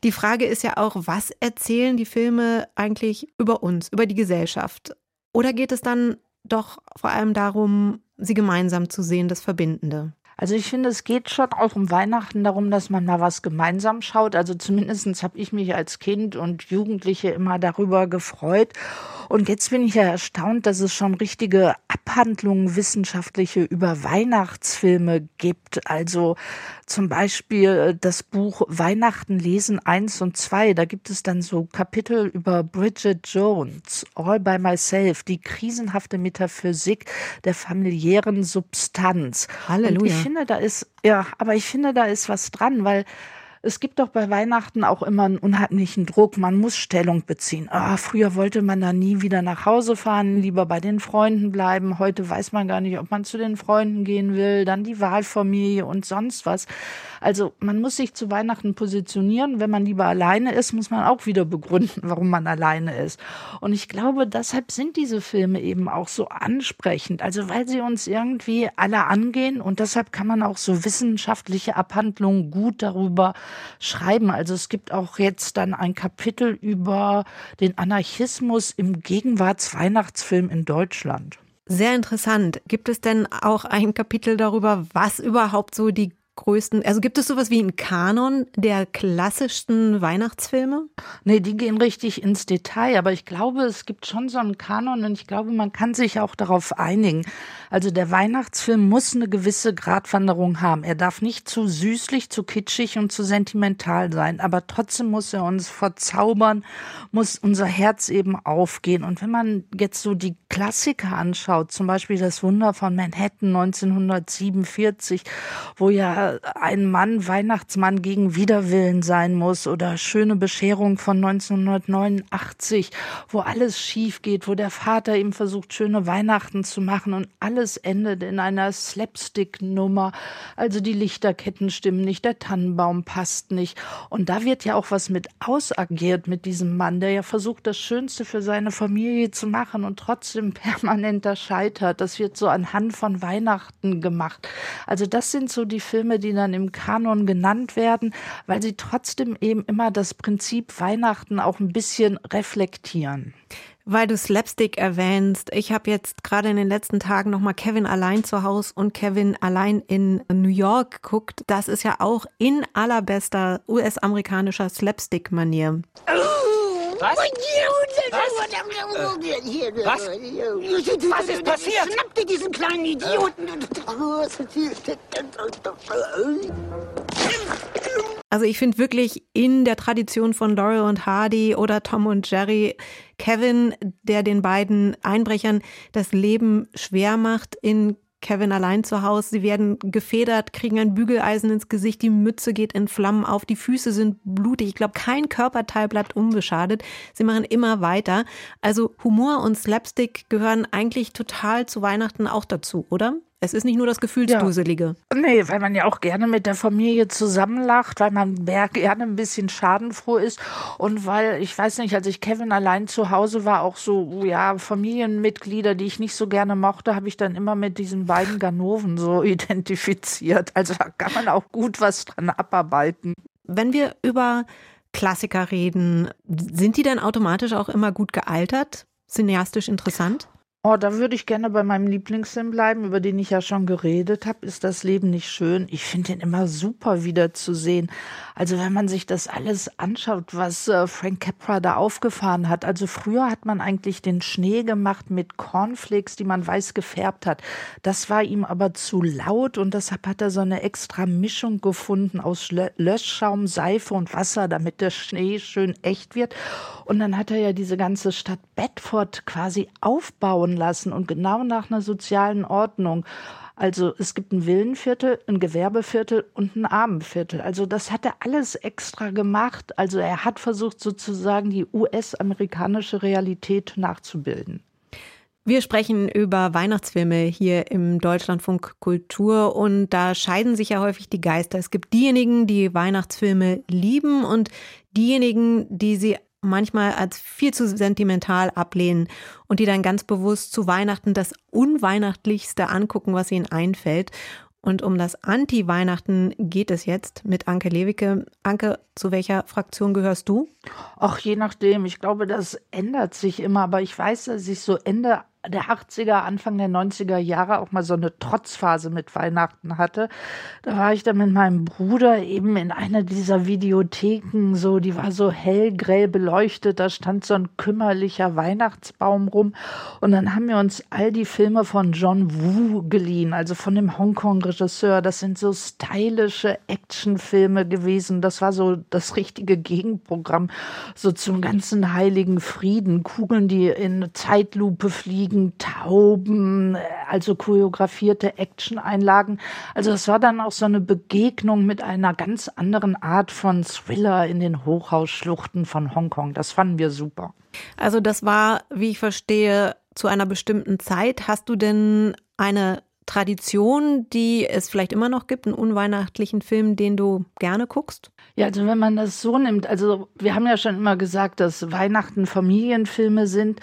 Speaker 2: Die Frage ist ja auch, was erzählen die Filme eigentlich über uns, über die Gesellschaft? Oder geht es dann doch vor allem darum, sie gemeinsam zu sehen, das Verbindende?
Speaker 21: Also ich finde, es geht schon auch um Weihnachten darum, dass man mal was gemeinsam schaut. Also zumindest habe ich mich als Kind und Jugendliche immer darüber gefreut. Und jetzt bin ich ja erstaunt, dass es schon richtige Abhandlungen wissenschaftliche über Weihnachtsfilme gibt. Also zum Beispiel das Buch Weihnachten lesen 1 und 2. Da gibt es dann so Kapitel über Bridget Jones, All by Myself, die krisenhafte Metaphysik der familiären Substanz.
Speaker 2: Halleluja.
Speaker 21: Ich finde, da ist, ja, aber ich finde, da ist was dran, weil es gibt doch bei Weihnachten auch immer einen unheimlichen Druck. Man muss Stellung beziehen. Ah, früher wollte man da nie wieder nach Hause fahren, lieber bei den Freunden bleiben. Heute weiß man gar nicht, ob man zu den Freunden gehen will. Dann die Wahlfamilie und sonst was. Also man muss sich zu Weihnachten positionieren. Wenn man lieber alleine ist, muss man auch wieder begründen, warum man alleine ist. Und ich glaube, deshalb sind diese Filme eben auch so ansprechend. Also weil sie uns irgendwie alle angehen und deshalb kann man auch so wissenschaftliche Abhandlungen gut darüber schreiben. Also es gibt auch jetzt dann ein Kapitel über den Anarchismus im Gegenwartsweihnachtsfilm in Deutschland.
Speaker 2: Sehr interessant. Gibt es denn auch ein Kapitel darüber, was überhaupt so die größten, also gibt es sowas wie einen Kanon der klassischsten Weihnachtsfilme?
Speaker 21: Nee, die gehen richtig ins Detail, aber ich glaube, es gibt schon so einen Kanon und ich glaube, man kann sich auch darauf einigen. Also der Weihnachtsfilm muss eine gewisse Gratwanderung haben. Er darf nicht zu süßlich, zu kitschig und zu sentimental sein, aber trotzdem muss er uns verzaubern, muss unser Herz eben aufgehen. Und wenn man jetzt so die Klassiker anschaut, zum Beispiel das Wunder von Manhattan 1947, wo ja ein Mann Weihnachtsmann gegen Widerwillen sein muss oder schöne Bescherung von 1989, wo alles schief geht, wo der Vater ihm versucht, schöne Weihnachten zu machen und alles alles endet in einer Slapstick-Nummer. Also die Lichterketten stimmen nicht, der Tannenbaum passt nicht. Und da wird ja auch was mit ausagiert mit diesem Mann, der ja versucht, das Schönste für seine Familie zu machen und trotzdem permanenter scheitert. Das wird so anhand von Weihnachten gemacht. Also das sind so die Filme, die dann im Kanon genannt werden, weil sie trotzdem eben immer das Prinzip Weihnachten auch ein bisschen reflektieren.
Speaker 2: Weil du Slapstick erwähnst, ich habe jetzt gerade in den letzten Tagen nochmal Kevin allein zu Hause und Kevin allein in New York geguckt. Das ist ja auch in allerbester US-amerikanischer Slapstick-Manier.
Speaker 15: Was? Was? Was ist passiert? Schnapp dir diesen kleinen Idioten!
Speaker 2: Also ich finde wirklich in der Tradition von Laurel und Hardy oder Tom und Jerry Kevin, der den beiden Einbrechern das Leben schwer macht in Kevin allein zu Hause. Sie werden gefedert, kriegen ein Bügeleisen ins Gesicht, die Mütze geht in Flammen auf, die Füße sind blutig. Ich glaube, kein Körperteil bleibt unbeschadet. Sie machen immer weiter. Also Humor und Slapstick gehören eigentlich total zu Weihnachten auch dazu, oder? Es ist nicht nur das Gefühlsduselige.
Speaker 21: Ja. Nee, weil man ja auch gerne mit der Familie zusammenlacht, weil man gerne ein bisschen schadenfroh ist und weil, ich weiß nicht, als ich Kevin allein zu Hause war, auch so, ja, Familienmitglieder, die ich nicht so gerne mochte, habe ich dann immer mit diesen beiden Ganoven so identifiziert. Also da kann man auch gut was dran abarbeiten.
Speaker 2: Wenn wir über Klassiker reden, sind die dann automatisch auch immer gut gealtert? Cineastisch interessant?
Speaker 21: Oh, da würde ich gerne bei meinem Lieblingsfilm bleiben, über den ich ja schon geredet habe. Ist das Leben nicht schön? Ich finde den immer super wiederzusehen. Also wenn man sich das alles anschaut, was äh, Frank Capra da aufgefahren hat. Also früher hat man eigentlich den Schnee gemacht mit Cornflakes, die man weiß gefärbt hat. Das war ihm aber zu laut und deshalb hat er so eine extra Mischung gefunden aus Löschschaum, Seife und Wasser, damit der Schnee schön echt wird. Und dann hat er ja diese ganze Stadt Bedford quasi aufbauen lassen und genau nach einer sozialen Ordnung. Also es gibt ein Villenviertel, ein Gewerbeviertel und ein Armenviertel. Also das hat er alles extra gemacht. Also er hat versucht sozusagen die US-amerikanische Realität nachzubilden.
Speaker 2: Wir sprechen über Weihnachtsfilme hier im Deutschlandfunk Kultur und da scheiden sich ja häufig die Geister. Es gibt diejenigen, die Weihnachtsfilme lieben und diejenigen, die sie manchmal als viel zu sentimental ablehnen und die dann ganz bewusst zu Weihnachten das Unweihnachtlichste angucken, was ihnen einfällt. Und um das Anti-Weihnachten geht es jetzt mit Anke Lewicke. Anke, zu welcher Fraktion gehörst du?
Speaker 21: Ach, je nachdem. Ich glaube, das ändert sich immer. Aber ich weiß, dass ich so Ende der 80er, Anfang der 90er Jahre auch mal so eine Trotzphase mit Weihnachten hatte. Da war ich dann mit meinem Bruder eben in einer dieser Videotheken, so, die war so hellgrell beleuchtet, da stand so ein kümmerlicher Weihnachtsbaum rum. Und dann haben wir uns all die Filme von John Woo geliehen, also von dem Hongkong-Regisseur. Das sind so stylische Actionfilme gewesen. Das war so das richtige Gegenprogramm, so zum ganzen heiligen Frieden. Kugeln, die in Zeitlupe fliegen Ziegen, Tauben, also choreografierte Action-Einlagen. Also es war dann auch so eine Begegnung mit einer ganz anderen Art von Thriller in den Hochhausschluchten von Hongkong. Das fanden wir super.
Speaker 2: Also das war, wie ich verstehe, zu einer bestimmten Zeit. Hast du denn eine Tradition, die es vielleicht immer noch gibt, einen unweihnachtlichen Film, den du gerne guckst?
Speaker 21: Ja, also wenn man das so nimmt, also wir haben ja schon immer gesagt, dass Weihnachten Familienfilme sind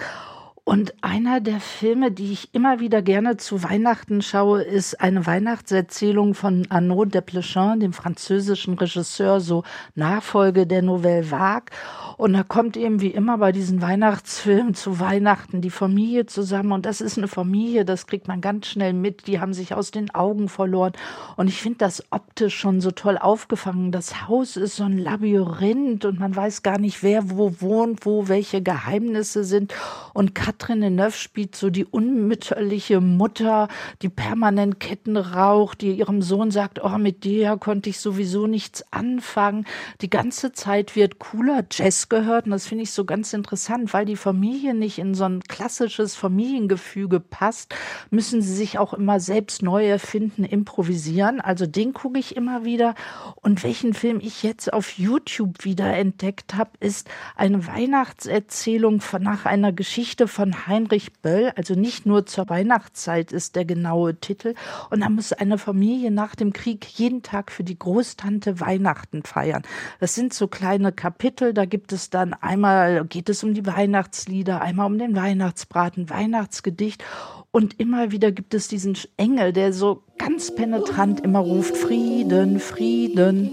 Speaker 21: und einer der Filme, die ich immer wieder gerne zu Weihnachten schaue, ist eine Weihnachtserzählung von Arnaud Desplechin, dem französischen Regisseur, so Nachfolge der Nouvelle Vague. Und da kommt eben wie immer bei diesen Weihnachtsfilmen zu Weihnachten die Familie zusammen. Und das ist eine Familie, das kriegt man ganz schnell mit. Die haben sich aus den Augen verloren. Und ich finde das optisch schon so toll aufgefangen. Das Haus ist so ein Labyrinth und man weiß gar nicht, wer wo wohnt, wo welche Geheimnisse sind. Und Katrin Deneuve spielt so die unmütterliche Mutter, die permanent Ketten raucht, die ihrem Sohn sagt, oh, mit dir konnte ich sowieso nichts anfangen. Die ganze Zeit wird cooler Jazz gehört und das finde ich so ganz interessant, weil die Familie nicht in so ein klassisches Familiengefüge passt, müssen sie sich auch immer selbst neu erfinden, improvisieren. Also den gucke ich immer wieder. Und welchen Film ich jetzt auf YouTube wieder entdeckt habe, ist eine Weihnachtserzählung von, nach einer Geschichte von von Heinrich Böll, also nicht nur zur Weihnachtszeit ist der genaue Titel. Und da muss eine Familie nach dem Krieg jeden Tag für die Großtante Weihnachten feiern. Das sind so kleine Kapitel, da gibt es dann einmal, geht es um die Weihnachtslieder, einmal um den Weihnachtsbraten, Weihnachtsgedicht. Und immer wieder gibt es diesen Engel, der so ganz penetrant immer ruft, Frieden, Frieden.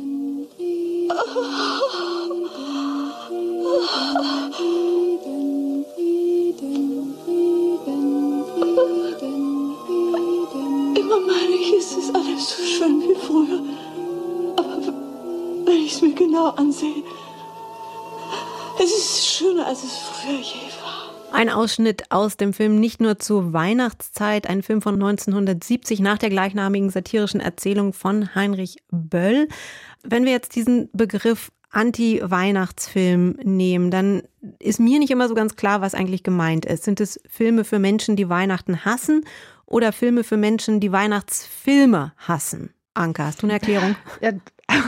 Speaker 23: So schön wie früher. Aber wenn ich es mir genau ansehe, es ist schöner, als es früher je war.
Speaker 2: Ein Ausschnitt aus dem Film Nicht nur zur Weihnachtszeit, ein Film von 1970 nach der gleichnamigen satirischen Erzählung von Heinrich Böll. Wenn wir jetzt diesen Begriff Anti-Weihnachtsfilm nehmen, dann ist mir nicht immer so ganz klar, was eigentlich gemeint ist. Sind es Filme für Menschen, die Weihnachten hassen oder Filme für Menschen, die Weihnachtsfilme hassen? Anka, hast du eine Erklärung?
Speaker 21: Ja,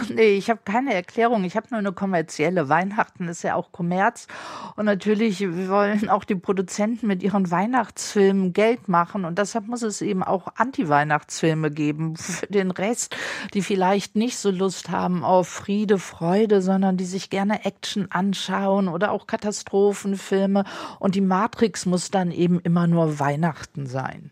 Speaker 21: nee, ich habe keine Erklärung. Ich habe nur eine kommerzielle. Weihnachten ist ja auch Kommerz. Und natürlich wollen auch die Produzenten mit ihren Weihnachtsfilmen Geld machen. Und deshalb muss es eben auch Anti-Weihnachtsfilme geben. Für den Rest, die vielleicht nicht so Lust haben auf Friede, Freude, sondern die sich gerne Action anschauen oder auch Katastrophenfilme. Und die Matrix muss dann eben immer nur Weihnachten sein.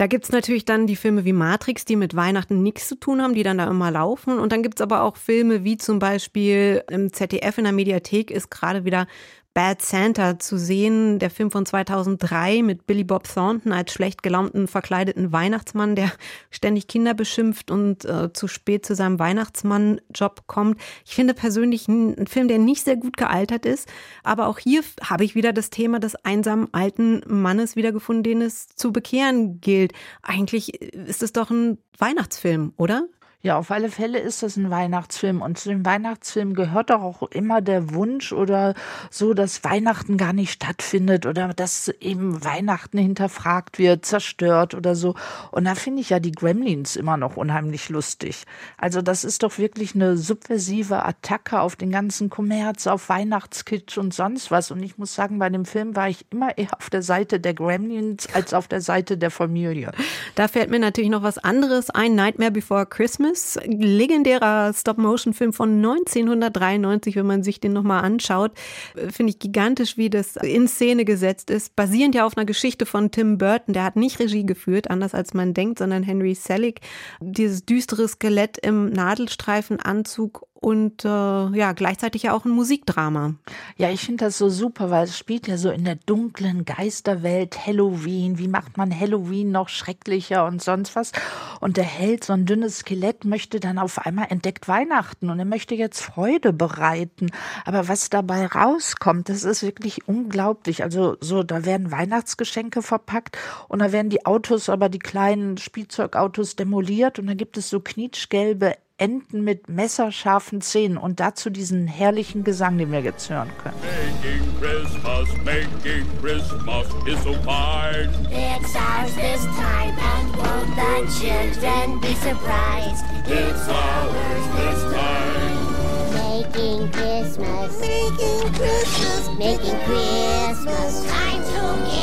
Speaker 2: Da gibt's natürlich dann die Filme wie Matrix, die mit Weihnachten nichts zu tun haben, die dann da immer laufen. Und dann gibt's aber auch Filme wie zum Beispiel im ZDF in der Mediathek ist gerade wieder Bad Santa zu sehen, der Film von 2003 mit Billy Bob Thornton als schlecht gelaunten verkleideten Weihnachtsmann, der ständig Kinder beschimpft und äh, zu spät zu seinem Weihnachtsmann-Job kommt. Ich finde persönlich ein Film, der nicht sehr gut gealtert ist, aber auch hier habe ich wieder das Thema des einsamen alten Mannes wiedergefunden, den es zu bekehren gilt. Eigentlich ist es doch ein Weihnachtsfilm, oder?
Speaker 21: Ja, auf alle Fälle ist das ein Weihnachtsfilm. Und zu dem Weihnachtsfilm gehört doch auch immer der Wunsch oder so, dass Weihnachten gar nicht stattfindet oder dass eben Weihnachten hinterfragt wird, zerstört oder so. Und da finde ich ja die Gremlins immer noch unheimlich lustig. Also das ist doch wirklich eine subversive Attacke auf den ganzen Kommerz, auf Weihnachtskitsch und sonst was. Und ich muss sagen, bei dem Film war ich immer eher auf der Seite der Gremlins als auf der Seite der Familie.
Speaker 2: Da fällt mir natürlich noch was anderes ein. Nightmare Before Christmas Christmas, legendärer Stop-Motion-Film von 1993, wenn man sich den nochmal anschaut, finde ich gigantisch, wie das in Szene gesetzt ist. Basierend ja auf einer Geschichte von Tim Burton, der hat nicht Regie geführt, anders als man denkt, sondern Henry Selick. Dieses düstere Skelett im Nadelstreifenanzug und äh, ja, gleichzeitig ja auch ein Musikdrama.
Speaker 21: Ja, ich finde das so super, weil es spielt ja so in der dunklen Geisterwelt Halloween. Wie macht man Halloween noch schrecklicher und sonst was? Und der Held, so ein dünnes Skelett, möchte dann auf einmal entdeckt Weihnachten und er möchte jetzt Freude bereiten. Aber was dabei rauskommt, das ist wirklich unglaublich. Also so, da werden Weihnachtsgeschenke verpackt und da werden die Autos, aber die kleinen Spielzeugautos demoliert und dann gibt es so knietschgelbe enden mit messerscharfen Szenen und dazu diesen herrlichen Gesang, den wir jetzt hören können.
Speaker 24: Making Christmas, making Christmas is so fine.
Speaker 25: It's ours this time, and won't the children be surprised?
Speaker 24: It's ours this time.
Speaker 25: Making Christmas, making Christmas, making Christmas. Time to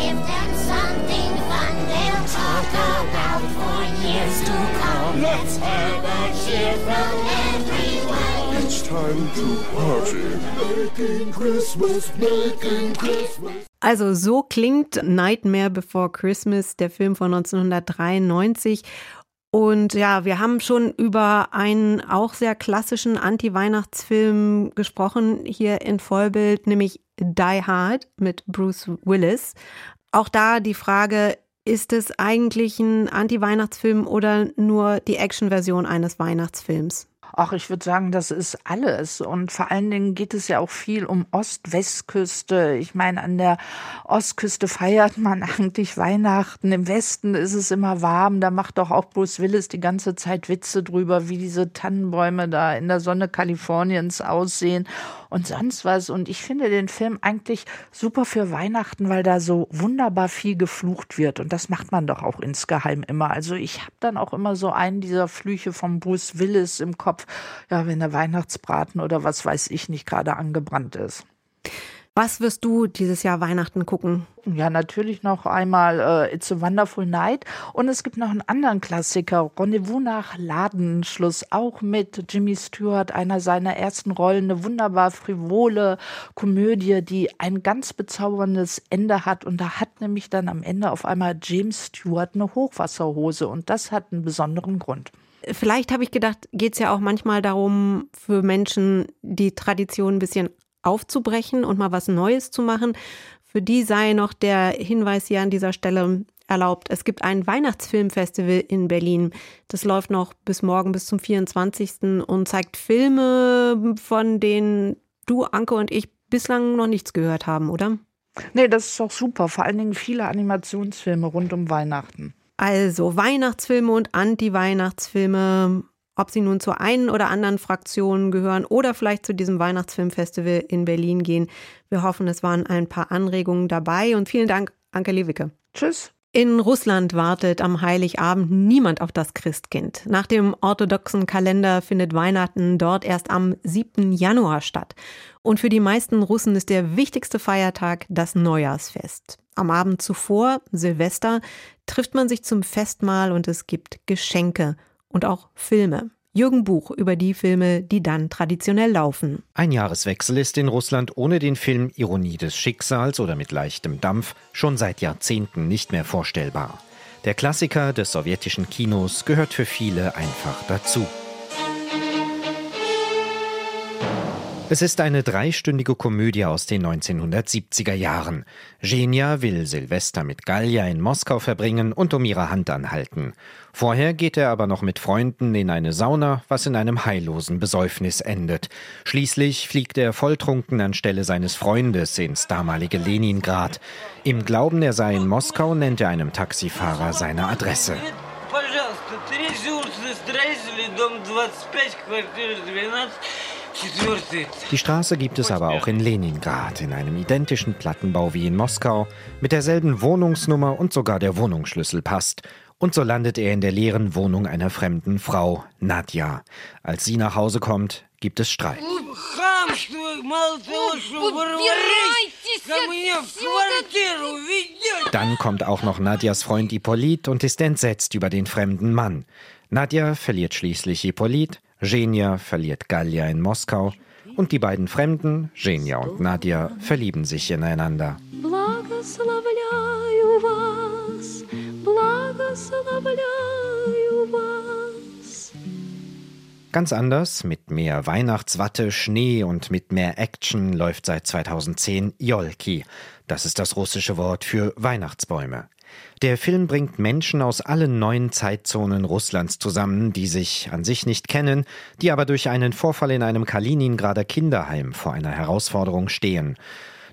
Speaker 25: about for years to come. Let's have a cheer from everyone.
Speaker 24: It's time to party. Making Christmas, making Christmas.
Speaker 2: Also so klingt Nightmare Before Christmas, der Film von 1993. Und ja, wir haben schon über einen auch sehr klassischen Anti-Weihnachtsfilm gesprochen, hier in Vollbild, nämlich Die Hard mit Bruce Willis. Auch da die Frage, ist es eigentlich ein Anti-Weihnachtsfilm oder nur die Action-Version eines Weihnachtsfilms?
Speaker 21: Ach, ich würde sagen, das ist alles. Und vor allen Dingen geht es ja auch viel um Ost-West-Küste. Ich meine, an der Ostküste feiert man eigentlich Weihnachten. Im Westen ist es immer warm. Da macht doch auch Bruce Willis die ganze Zeit Witze drüber, wie diese Tannenbäume da in der Sonne Kaliforniens aussehen und sonst was. Und ich finde den Film eigentlich super für Weihnachten, weil da so wunderbar viel geflucht wird. Und das macht man doch auch insgeheim immer. Also ich habe dann auch immer so einen dieser Flüche von Bruce Willis im Kopf. Ja, wenn der Weihnachtsbraten oder was weiß ich nicht gerade angebrannt ist.
Speaker 2: Was wirst du dieses Jahr Weihnachten gucken?
Speaker 21: Ja, natürlich noch einmal äh, It's a Wonderful Night. Und es gibt noch einen anderen Klassiker, Rendezvous nach Ladenschluss, auch mit Jimmy Stewart, einer seiner ersten Rollen, eine wunderbar frivole Komödie, die ein ganz bezauberndes Ende hat. Und da hat nämlich dann am Ende auf einmal James Stewart eine Hochwasserhose. Und das hat einen besonderen Grund.
Speaker 2: Vielleicht habe ich gedacht, geht es ja auch manchmal darum, für Menschen die Tradition ein bisschen aufzubrechen und mal was Neues zu machen. Für die sei noch der Hinweis hier an dieser Stelle erlaubt. Es gibt ein Weihnachtsfilmfestival in Berlin. Das läuft noch bis morgen, bis zum 24. und zeigt Filme, von denen du, Anke und ich bislang noch nichts gehört haben, oder?
Speaker 21: Nee, das ist doch super. Vor allen Dingen viele Animationsfilme rund um Weihnachten.
Speaker 2: Also Weihnachtsfilme und Anti-Weihnachtsfilme ob sie nun zur einen oder anderen Fraktion gehören oder vielleicht zu diesem Weihnachtsfilmfestival in Berlin gehen. Wir hoffen, es waren ein paar Anregungen dabei und vielen Dank, Anke Lewicke.
Speaker 21: Tschüss.
Speaker 2: In Russland wartet am Heiligabend niemand auf das Christkind. Nach dem orthodoxen Kalender findet Weihnachten dort erst am 7. Januar statt. Und für die meisten Russen ist der wichtigste Feiertag das Neujahrsfest. Am Abend zuvor, Silvester, trifft man sich zum Festmahl und es gibt Geschenke und auch Filme. Jürgen Buch über die Filme, die dann traditionell laufen.
Speaker 26: Ein Jahreswechsel ist in Russland ohne den Film Ironie des Schicksals oder mit leichtem Dampf schon seit Jahrzehnten nicht mehr vorstellbar. Der Klassiker des sowjetischen Kinos gehört für viele einfach dazu. Es ist eine dreistündige Komödie aus den 1970er Jahren. Genia will Silvester mit Gallia in Moskau verbringen und um ihre Hand anhalten. Vorher geht er aber noch mit Freunden in eine Sauna, was in einem heillosen Besäufnis endet. Schließlich fliegt er volltrunken anstelle seines Freundes ins damalige Leningrad. Im Glauben, er sei in Moskau, nennt er einem Taxifahrer seine Adresse. Die Straße gibt es aber auch in Leningrad, in einem identischen Plattenbau wie in Moskau, mit derselben Wohnungsnummer und sogar der Wohnungsschlüssel passt. Und so landet er in der leeren Wohnung einer fremden Frau, Nadja. Als sie nach Hause kommt, gibt es Streit. Dann kommt auch noch Nadjas Freund Hippolyt und ist entsetzt über den fremden Mann. Nadja verliert schließlich Hippolyt, Genia verliert Gallia in Moskau und die beiden Fremden, Genia und Nadja, verlieben sich ineinander. Ganz anders, mit mehr Weihnachtswatte, Schnee und mit mehr Action läuft seit 2010 Jolki. Das ist das russische Wort für Weihnachtsbäume. Der Film bringt Menschen aus allen neun Zeitzonen Russlands zusammen, die sich an sich nicht kennen, die aber durch einen Vorfall in einem Kaliningrader Kinderheim vor einer Herausforderung stehen.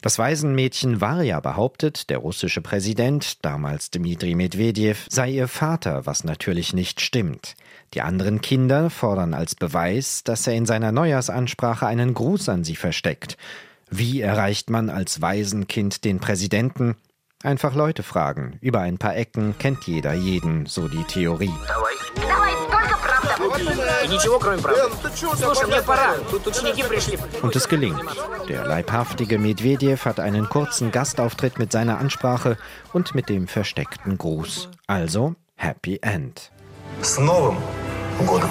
Speaker 26: Das Waisenmädchen Varja behauptet, der russische Präsident, damals Dmitri Medvedev, sei ihr Vater, was natürlich nicht stimmt. Die anderen Kinder fordern als Beweis, dass er in seiner Neujahrsansprache einen Gruß an sie versteckt. Wie erreicht man als Waisenkind den Präsidenten? Einfach Leute fragen. Über ein paar Ecken kennt jeder jeden, so die Theorie. Und es gelingt. Der leibhaftige Medvedev hat einen kurzen Gastauftritt mit seiner Ansprache und mit dem versteckten Gruß. Also Happy End.
Speaker 27: С Новым годом!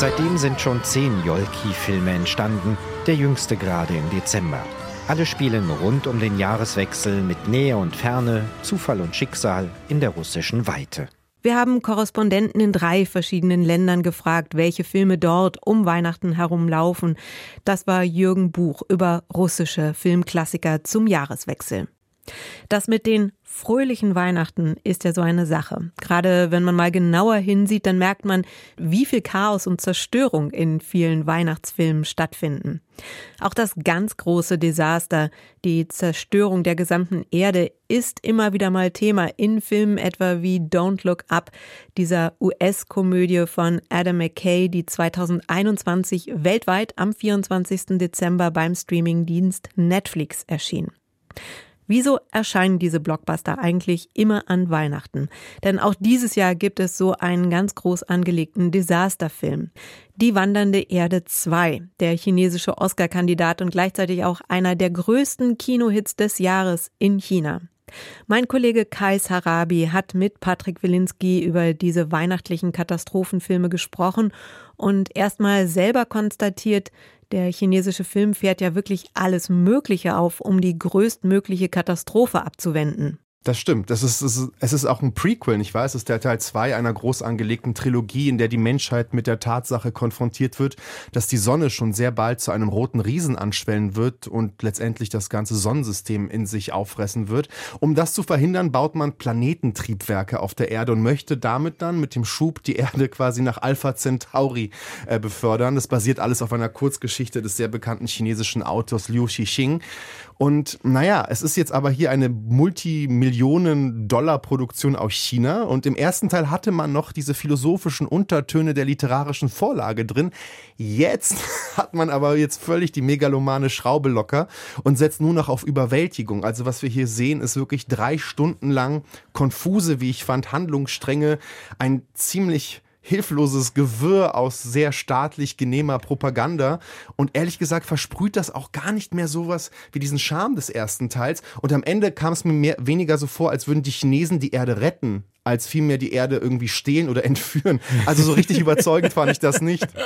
Speaker 26: Seitdem sind schon zehn Jolki-Filme entstanden, der jüngste gerade im Dezember. Alle spielen rund um den Jahreswechsel mit Nähe und Ferne, Zufall und Schicksal in der russischen Weite.
Speaker 2: Wir haben Korrespondenten in drei verschiedenen Ländern gefragt, welche Filme dort um Weihnachten herum laufen. Das war Jürgen Buch über russische Filmklassiker zum Jahreswechsel. Das mit den fröhlichen Weihnachten ist ja so eine Sache. Gerade wenn man mal genauer hinsieht, dann merkt man, wie viel Chaos und Zerstörung in vielen Weihnachtsfilmen stattfinden. Auch das ganz große Desaster, die Zerstörung der gesamten Erde, ist immer wieder mal Thema in Filmen etwa wie Don't Look Up, dieser US-Komödie von Adam McKay, die 2021 weltweit am 24. Dezember beim Streamingdienst Netflix erschien. Wieso erscheinen diese Blockbuster eigentlich immer an Weihnachten? Denn auch dieses Jahr gibt es so einen ganz groß angelegten Desasterfilm. Die wandernde Erde 2, der chinesische Oscar-Kandidat und gleichzeitig auch einer der größten Kinohits des Jahres in China. Mein Kollege Kais Harabi hat mit Patrick Wilinski über diese weihnachtlichen Katastrophenfilme gesprochen und erstmal selber konstatiert, der chinesische Film fährt ja wirklich alles Mögliche auf, um die größtmögliche Katastrophe abzuwenden.
Speaker 28: Das stimmt. Das ist, das ist, es ist auch ein Prequel, nicht wahr? Es ist der Teil 2 einer groß angelegten Trilogie, in der die Menschheit mit der Tatsache konfrontiert wird, dass die Sonne schon sehr bald zu einem roten Riesen anschwellen wird und letztendlich das ganze Sonnensystem in sich auffressen wird. Um das zu verhindern, baut man Planetentriebwerke auf der Erde und möchte damit dann mit dem Schub die Erde quasi nach Alpha Centauri äh, befördern. Das basiert alles auf einer Kurzgeschichte des sehr bekannten chinesischen Autors Liu Xixing. Und naja, es ist jetzt aber hier eine Multimillionen-Dollar-Produktion aus China. Und im ersten Teil hatte man noch diese philosophischen Untertöne der literarischen Vorlage drin. Jetzt hat man aber jetzt völlig die megalomane Schraube locker und setzt nur noch auf Überwältigung. Also was wir hier sehen, ist wirklich drei Stunden lang konfuse, wie ich fand, Handlungsstränge, ein ziemlich hilfloses Gewirr aus sehr staatlich genehmer Propaganda. Und ehrlich gesagt versprüht das auch gar nicht mehr sowas wie diesen Charme des ersten Teils. Und am Ende kam es mir mehr, weniger so vor, als würden die Chinesen die Erde retten, als vielmehr die Erde irgendwie stehlen oder entführen. Also so richtig überzeugend fand ich das nicht.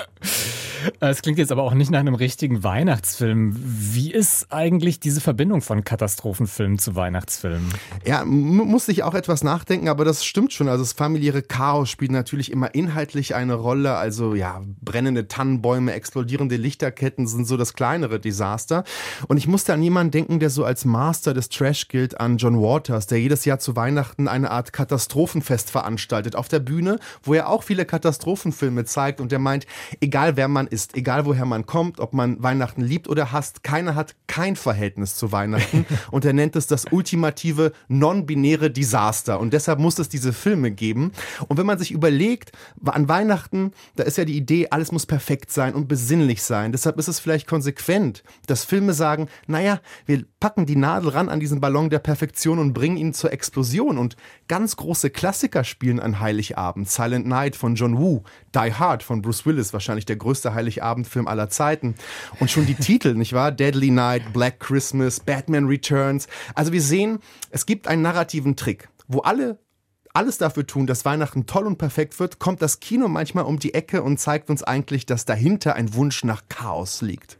Speaker 29: Es klingt jetzt aber auch nicht nach einem richtigen Weihnachtsfilm. Wie ist eigentlich diese Verbindung von Katastrophenfilmen zu Weihnachtsfilmen?
Speaker 28: Ja, musste ich auch etwas nachdenken, aber das stimmt schon. Also das familiäre Chaos spielt natürlich immer inhaltlich eine Rolle. Also ja, brennende Tannenbäume, explodierende Lichterketten sind so das kleinere Desaster. Und ich musste an jemanden denken, der so als Master des Trash gilt, an John Waters, der jedes Jahr zu Weihnachten eine Art Katastrophenfest veranstaltet auf der Bühne, wo er auch viele Katastrophenfilme zeigt und der meint, egal wer man ist, egal woher man kommt, ob man Weihnachten liebt oder hasst, keiner hat kein Verhältnis zu Weihnachten und er nennt es das ultimative non-binäre Desaster und deshalb muss es diese Filme geben. Und wenn man sich überlegt, an Weihnachten, da ist ja die Idee, alles muss perfekt sein und besinnlich sein. Deshalb ist es vielleicht konsequent, dass Filme sagen, naja, wir packen die Nadel ran an diesen Ballon der Perfektion und bringen ihn zur Explosion und ganz große Klassiker spielen an Heiligabend. Silent Night von John Woo, Die Hard von Bruce Willis, wahrscheinlich der größte Heiligabendfilm aller Zeiten. Und schon die Titel, nicht wahr? Deadly Night, Black Christmas, Batman Returns. Also wir sehen, es gibt einen narrativen Trick, wo alle alles dafür tun, dass Weihnachten toll und perfekt wird, kommt das Kino manchmal um die Ecke und zeigt uns eigentlich, dass dahinter ein Wunsch nach Chaos liegt.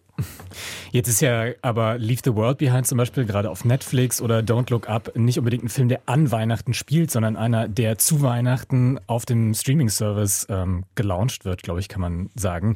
Speaker 9: Jetzt ist ja aber Leave the World Behind zum Beispiel gerade auf Netflix oder Don't Look Up nicht unbedingt ein Film, der an Weihnachten spielt, sondern einer, der zu Weihnachten auf dem Streaming-Service ähm, gelauncht wird, glaube ich, kann man sagen.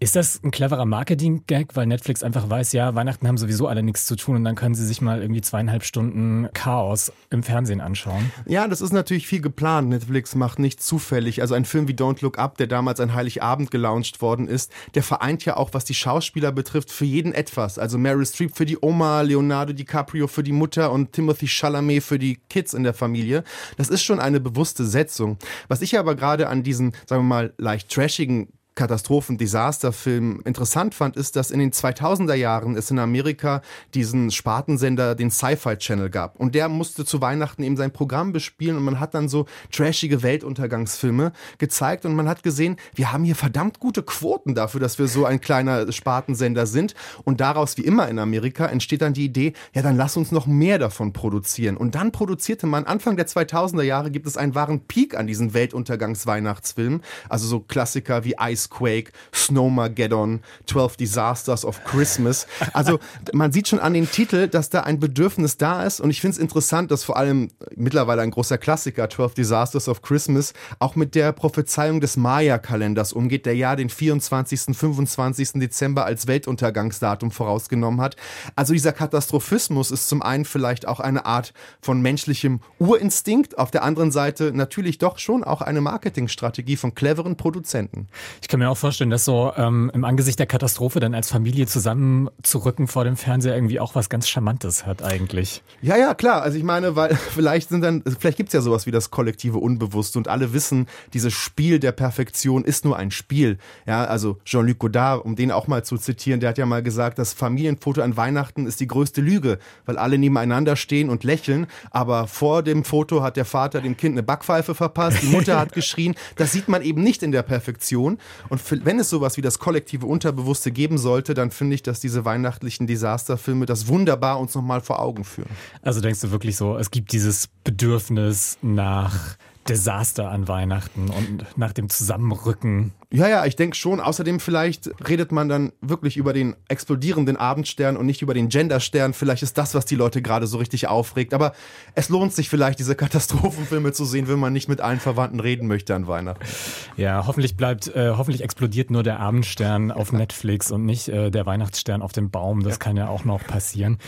Speaker 9: Ist das ein cleverer Marketing-Gag, weil Netflix einfach weiß, ja, Weihnachten haben sowieso alle nichts zu tun und dann können sie sich mal irgendwie zweieinhalb Stunden Chaos im Fernsehen anschauen?
Speaker 28: Ja, das ist natürlich viel geplant. Netflix macht nicht zufällig. Also ein Film wie Don't Look Up, der damals an Heiligabend gelauncht worden ist, der vereint ja auch, was die Schauspieler betrifft, für jeden etwas. Also Meryl Streep für die Oma, Leonardo DiCaprio für die Mutter und Timothy Chalamet für die Kids in der Familie. Das ist schon eine bewusste Setzung. Was ich aber gerade an diesen, sagen wir mal, leicht trashigen Katastrophen, Desasterfilm interessant fand, ist, dass in den 2000er Jahren es in Amerika diesen Spartensender, den Sci-Fi Channel gab. Und der musste zu Weihnachten eben sein Programm bespielen und man hat dann so trashige Weltuntergangsfilme gezeigt und man hat gesehen, wir haben hier verdammt gute Quoten dafür, dass wir so ein kleiner Spartensender sind. Und daraus, wie immer in Amerika, entsteht dann die Idee, ja, dann lass uns noch mehr davon produzieren. Und dann produzierte man, Anfang der 2000er Jahre gibt es einen wahren Peak an diesen Weltuntergangs-Weihnachtsfilmen. Also so Klassiker wie Ice Quake, Snowmageddon, 12 Disasters of Christmas. Also man sieht schon an den Titel, dass da ein Bedürfnis da ist und ich finde es interessant, dass vor allem mittlerweile ein großer Klassiker, 12 Disasters of Christmas, auch mit der Prophezeiung des Maya-Kalenders umgeht, der ja den 24., 25. Dezember als Weltuntergangsdatum vorausgenommen hat. Also dieser Katastrophismus ist zum einen vielleicht auch eine Art von menschlichem Urinstinkt, auf der anderen Seite natürlich doch schon auch eine Marketingstrategie von cleveren Produzenten.
Speaker 9: Ich kann mir auch vorstellen, dass so ähm, im Angesicht der Katastrophe dann als Familie zusammenzurücken vor dem Fernseher irgendwie auch was ganz Charmantes hat eigentlich.
Speaker 28: Ja, ja, klar. Also ich meine, weil vielleicht sind dann, vielleicht gibt's ja sowas wie das kollektive Unbewusste und alle wissen, dieses Spiel der Perfektion ist nur ein Spiel. Ja, also Jean-Luc Godard, um den auch mal zu zitieren, der hat ja mal gesagt, das Familienfoto an Weihnachten ist die größte Lüge, weil alle nebeneinander stehen und lächeln, aber vor dem Foto hat der Vater dem Kind eine Backpfeife verpasst, die Mutter hat geschrien. Das sieht man eben nicht in der Perfektion. Und wenn es sowas wie das kollektive Unterbewusste geben sollte, dann finde ich, dass diese weihnachtlichen Desasterfilme das wunderbar uns nochmal vor Augen führen.
Speaker 9: Also denkst du wirklich so, es gibt dieses Bedürfnis nach Desaster an Weihnachten und nach dem Zusammenrücken.
Speaker 28: Ja, ja, ich denke schon. Außerdem vielleicht redet man dann wirklich über den explodierenden Abendstern und nicht über den Genderstern. Vielleicht ist das, was die Leute gerade so richtig aufregt. Aber es lohnt sich vielleicht, diese Katastrophenfilme zu sehen, wenn man nicht mit allen Verwandten reden möchte an Weihnachten.
Speaker 9: Ja, hoffentlich bleibt, äh, hoffentlich explodiert nur der Abendstern auf Netflix und nicht äh, der Weihnachtsstern auf dem Baum. Das ja. kann ja auch noch passieren.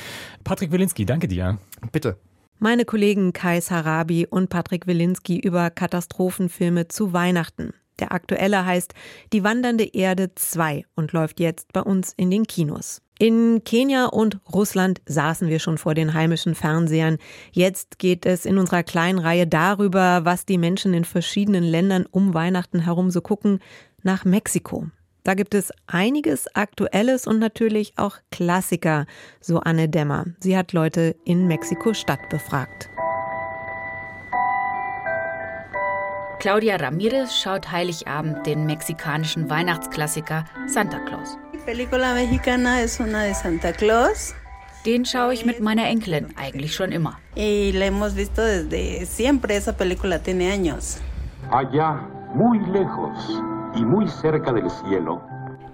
Speaker 9: Patrick Wilinski, danke dir.
Speaker 28: Bitte.
Speaker 2: Meine Kollegen Kai Harabi und Patrick Wilinski über Katastrophenfilme zu Weihnachten. Der aktuelle heißt Die wandernde Erde 2 und läuft jetzt bei uns in den Kinos. In Kenia und Russland saßen wir schon vor den heimischen Fernsehern. Jetzt geht es in unserer kleinen Reihe darüber, was die Menschen in verschiedenen Ländern um Weihnachten herum so gucken, nach Mexiko. Da gibt es einiges Aktuelles und natürlich auch Klassiker, so Anne Dämmer. Sie hat Leute in Mexiko-Stadt befragt.
Speaker 30: Claudia Ramirez schaut Heiligabend den mexikanischen Weihnachtsklassiker Santa Claus. Den schaue ich mit meiner Enkelin eigentlich schon immer.
Speaker 4: Allá, muy lejos,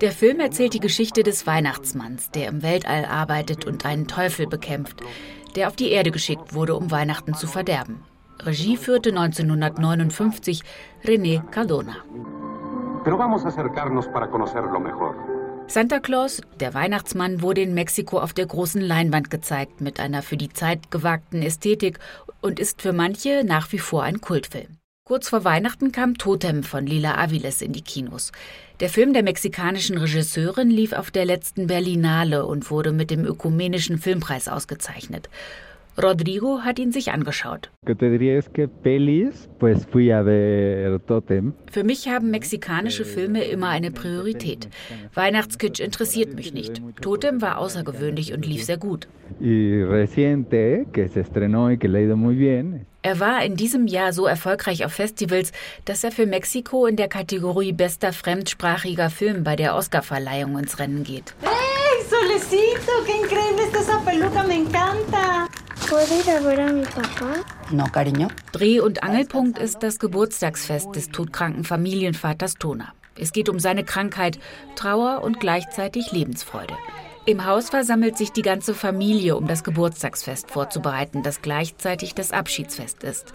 Speaker 30: der Film erzählt die Geschichte des Weihnachtsmanns, der im Weltall arbeitet und einen Teufel bekämpft, der auf die Erde geschickt wurde, um Weihnachten zu verderben. Regie führte 1959 René Cardona. Santa Claus, der Weihnachtsmann, wurde in Mexiko auf der großen Leinwand gezeigt mit einer für die Zeit gewagten Ästhetik und ist für manche nach wie vor ein Kultfilm. Kurz vor Weihnachten kam Totem von Lila Aviles in die Kinos. Der Film der mexikanischen Regisseurin lief auf der letzten Berlinale und wurde mit dem Ökumenischen Filmpreis ausgezeichnet. Rodrigo hat ihn sich angeschaut. Für mich haben mexikanische Filme immer eine Priorität. Weihnachtskitsch interessiert mich nicht. Totem war außergewöhnlich und lief sehr gut. Er war in diesem Jahr so erfolgreich auf Festivals, dass er für Mexiko in der Kategorie bester fremdsprachiger Film bei der Oscarverleihung ins Rennen geht.
Speaker 23: Hey, Solecito, qué increíble está esa peluca, me encanta.
Speaker 30: ¿Puedo ir a ver a mi papá? No, cariño. Dreh- und Angelpunkt ist das Geburtstagsfest des todkranken Familienvaters Tona. Es geht um seine Krankheit, Trauer und gleichzeitig Lebensfreude. Im Haus versammelt sich die ganze Familie, um das Geburtstagsfest vorzubereiten, das gleichzeitig das Abschiedsfest ist.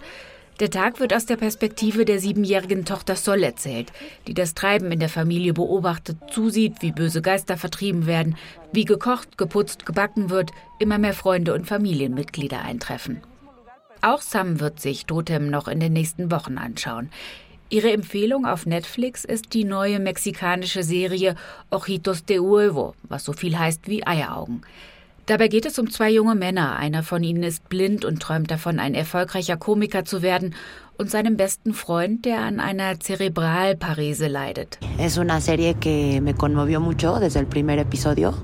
Speaker 30: Der Tag wird aus der Perspektive der siebenjährigen Tochter Sol erzählt, die das Treiben in der Familie beobachtet, zusieht, wie böse Geister vertrieben werden, wie gekocht, geputzt, gebacken wird, immer mehr Freunde und Familienmitglieder eintreffen. Auch Sam wird sich Totem noch in den nächsten Wochen anschauen. Ihre Empfehlung auf Netflix ist die neue mexikanische Serie Ojitos de Huevo, was so viel heißt wie Eieraugen. Dabei geht es um zwei junge Männer. Einer von ihnen ist blind und träumt davon, ein erfolgreicher Komiker zu werden und seinem besten Freund, der an einer Zerebralparese leidet.
Speaker 31: Es una serie que me conmovió mucho desde el primer episodio.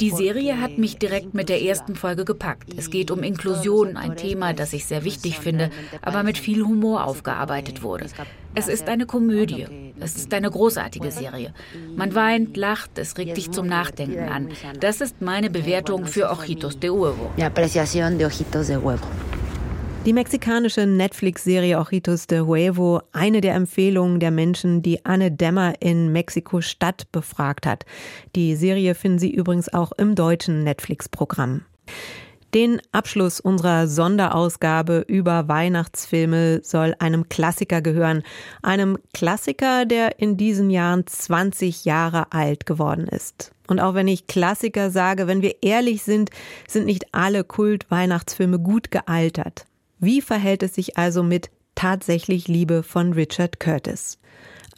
Speaker 30: Die Serie hat mich direkt mit der ersten Folge gepackt. Es geht um Inklusion, ein Thema, das ich sehr wichtig finde, aber mit viel Humor aufgearbeitet wurde. Es ist eine Komödie. Es ist eine großartige Serie. Man weint, lacht, es regt dich zum Nachdenken an. Das ist meine Bewertung für Ojitos de Huevo.
Speaker 31: Mi apreciación de Ojitos de Huevo.
Speaker 2: Die mexikanische Netflix-Serie Ojitos de Huevo, eine der Empfehlungen der Menschen, die Anne Dämmer in Mexiko-Stadt befragt hat. Die Serie finden Sie übrigens auch im deutschen Netflix-Programm. Den Abschluss unserer Sonderausgabe über Weihnachtsfilme soll einem Klassiker gehören. Einem Klassiker, der in diesen Jahren 20 Jahre alt geworden ist. Und auch wenn ich Klassiker sage, wenn wir ehrlich sind, sind nicht alle Kult-Weihnachtsfilme gut gealtert. Wie verhält es sich also mit Tatsächlich Liebe von Richard Curtis?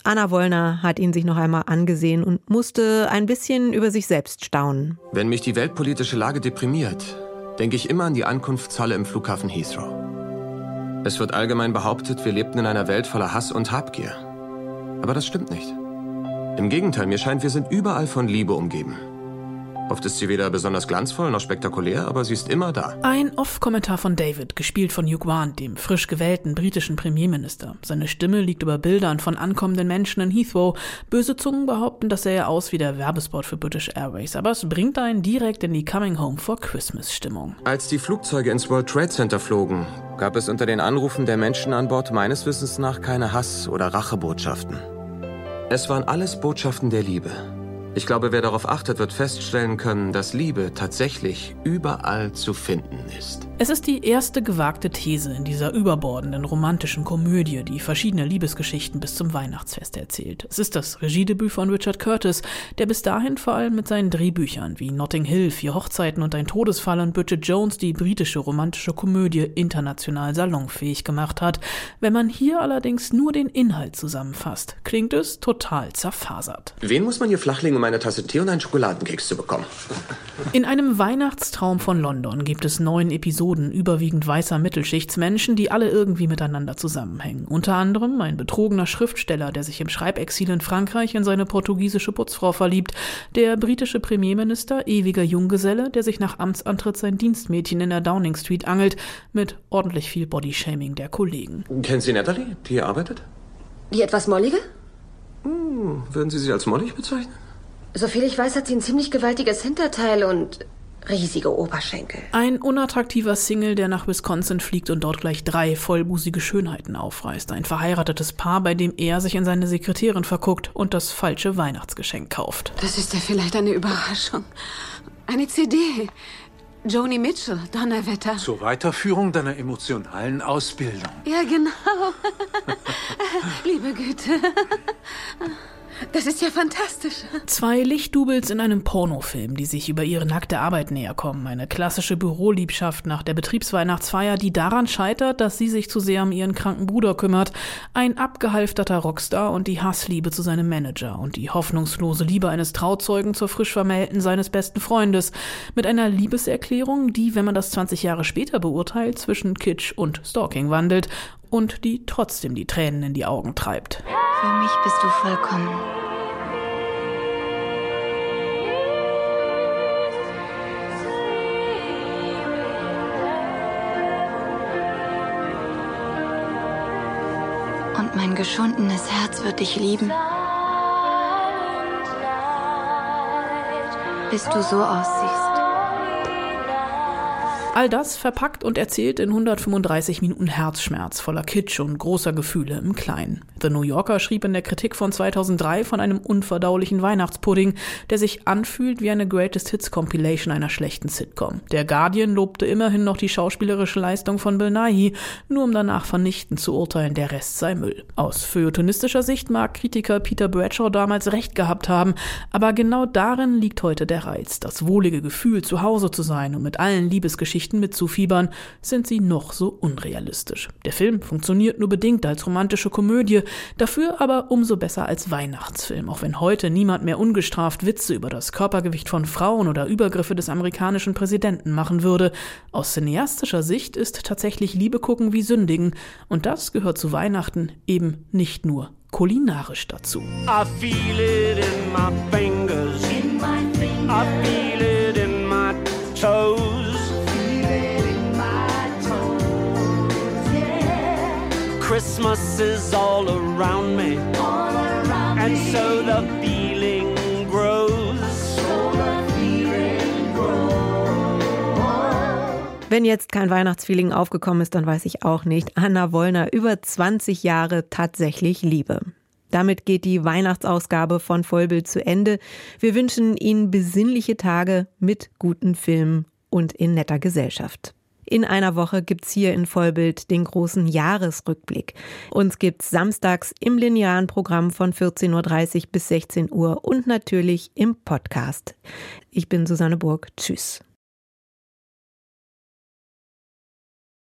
Speaker 2: Anna Wollner hat ihn sich noch einmal angesehen und musste ein bisschen über sich selbst staunen.
Speaker 32: Wenn mich die weltpolitische Lage deprimiert, denke ich immer an die Ankunftshalle im Flughafen Heathrow. Es wird allgemein behauptet, wir lebten in einer Welt voller Hass und Habgier. Aber das stimmt nicht. Im Gegenteil, mir scheint, wir sind überall von Liebe umgeben. Oft ist sie weder besonders glanzvoll noch spektakulär, aber sie ist immer da.
Speaker 33: Ein Off-Kommentar von David, gespielt von Hugh Grant, dem frisch gewählten britischen Premierminister. Seine Stimme liegt über Bildern von ankommenden Menschen in Heathrow. Böse Zungen behaupten, das sähe aus wie der Werbespot für British Airways, aber es bringt einen direkt in die Coming Home for Christmas Stimmung.
Speaker 32: Als die Flugzeuge ins World Trade Center flogen, gab es unter den Anrufen der Menschen an Bord meines Wissens nach keine Hass- oder Rachebotschaften. Es waren alles Botschaften der Liebe. Ich glaube, wer darauf achtet, wird feststellen können, dass Liebe tatsächlich überall zu finden ist.
Speaker 33: Es ist die erste gewagte These in dieser überbordenden romantischen Komödie, die verschiedene Liebesgeschichten bis zum Weihnachtsfest erzählt. Es ist das Regiedebüt von Richard Curtis, der bis dahin vor allem mit seinen Drehbüchern wie Notting Hill, Vier Hochzeiten und ein Todesfall und Bridget Jones die britische romantische Komödie international salonfähig gemacht hat. Wenn man hier allerdings nur den Inhalt zusammenfasst, klingt es total zerfasert.
Speaker 32: Wen muss man hier flachlegen, um eine Tasse Tee und einen Schokoladenkeks zu bekommen?
Speaker 33: In einem Weihnachtstraum von London gibt es neun Episoden überwiegend weißer Mittelschichtsmenschen, die alle irgendwie miteinander zusammenhängen. Unter anderem ein betrogener Schriftsteller, der sich im Schreibexil in Frankreich in seine portugiesische Putzfrau verliebt, der britische Premierminister, ewiger Junggeselle, der sich nach Amtsantritt sein Dienstmädchen in der Downing Street angelt, mit ordentlich viel Bodyshaming der Kollegen.
Speaker 32: Kennen Sie Natalie, die hier arbeitet?
Speaker 34: Die etwas mollige?
Speaker 32: Hm, würden Sie sie als mollig bezeichnen?
Speaker 34: Soviel ich weiß, hat sie ein ziemlich gewaltiges Hinterteil und riesige Oberschenkel.
Speaker 33: Ein unattraktiver Single, der nach Wisconsin fliegt und dort gleich drei vollbusige Schönheiten aufreißt. Ein verheiratetes Paar, bei dem er sich in seine Sekretärin verguckt und das falsche Weihnachtsgeschenk kauft.
Speaker 35: Das ist ja vielleicht eine Überraschung. Eine CD. Joni Mitchell, Donnerwetter.
Speaker 36: Zur Weiterführung deiner emotionalen Ausbildung.
Speaker 35: Ja, genau. Liebe Güte. Das ist ja fantastisch.
Speaker 33: Zwei Lichtdoubles in einem Pornofilm, die sich über ihre nackte Arbeit näher kommen. Eine klassische Büroliebschaft nach der Betriebsweihnachtsfeier, die daran scheitert, dass sie sich zu sehr um ihren kranken Bruder kümmert. Ein abgehalfterter Rockstar und die Hassliebe zu seinem Manager und die hoffnungslose Liebe eines Trauzeugen zur frisch Vermählten seines besten Freundes. Mit einer Liebeserklärung, die, wenn man das 20 Jahre später beurteilt, zwischen Kitsch und Stalking wandelt und die trotzdem die Tränen in die Augen treibt.
Speaker 37: Für mich bist du vollkommen. Und mein geschundenes Herz wird dich lieben. Bis du so aussiehst.
Speaker 33: All das verpackt und erzählt in 135 Minuten Herzschmerz voller Kitsch und großer Gefühle im Kleinen. The New Yorker schrieb in der Kritik von 2003 von einem unverdaulichen Weihnachtspudding, der sich anfühlt wie eine Greatest Hits Compilation einer schlechten Sitcom. Der Guardian lobte immerhin noch die schauspielerische Leistung von Bill Nighy, nur um danach vernichtend zu urteilen, der Rest sei Müll. Aus feuilletonistischer Sicht mag Kritiker Peter Bradshaw damals recht gehabt haben, aber genau darin liegt heute der Reiz. Das wohlige Gefühl, zu Hause zu sein und mit allen Liebesgeschichten Geschichten mitzufiebern, sind sie noch so unrealistisch. Der Film funktioniert nur bedingt als romantische Komödie, dafür aber umso besser als Weihnachtsfilm, auch wenn heute niemand mehr ungestraft Witze über das Körpergewicht von Frauen oder Übergriffe des amerikanischen Präsidenten machen würde. Aus cineastischer Sicht ist tatsächlich Liebe gucken wie Sündigen, und das gehört zu Weihnachten eben nicht nur kulinarisch dazu. I feel it in my fingers. In my fingers. Christmas is all around me. All around and me. so the feeling grows. So the feeling grows. Wenn jetzt kein Weihnachtsfeeling aufgekommen ist, dann weiß ich auch nicht. Anna Wollner, über 20 Jahre tatsächlich Liebe. Damit geht die Weihnachtsausgabe von Vollbild zu Ende. Wir wünschen Ihnen besinnliche Tage mit guten Filmen und in netter Gesellschaft. In einer Woche gibt's hier in Vollbild den großen Jahresrückblick. Uns gibt's samstags im linearen Programm von 14.30 Uhr bis 16 Uhr und natürlich im Podcast. Ich bin Susanne Burg. Tschüss.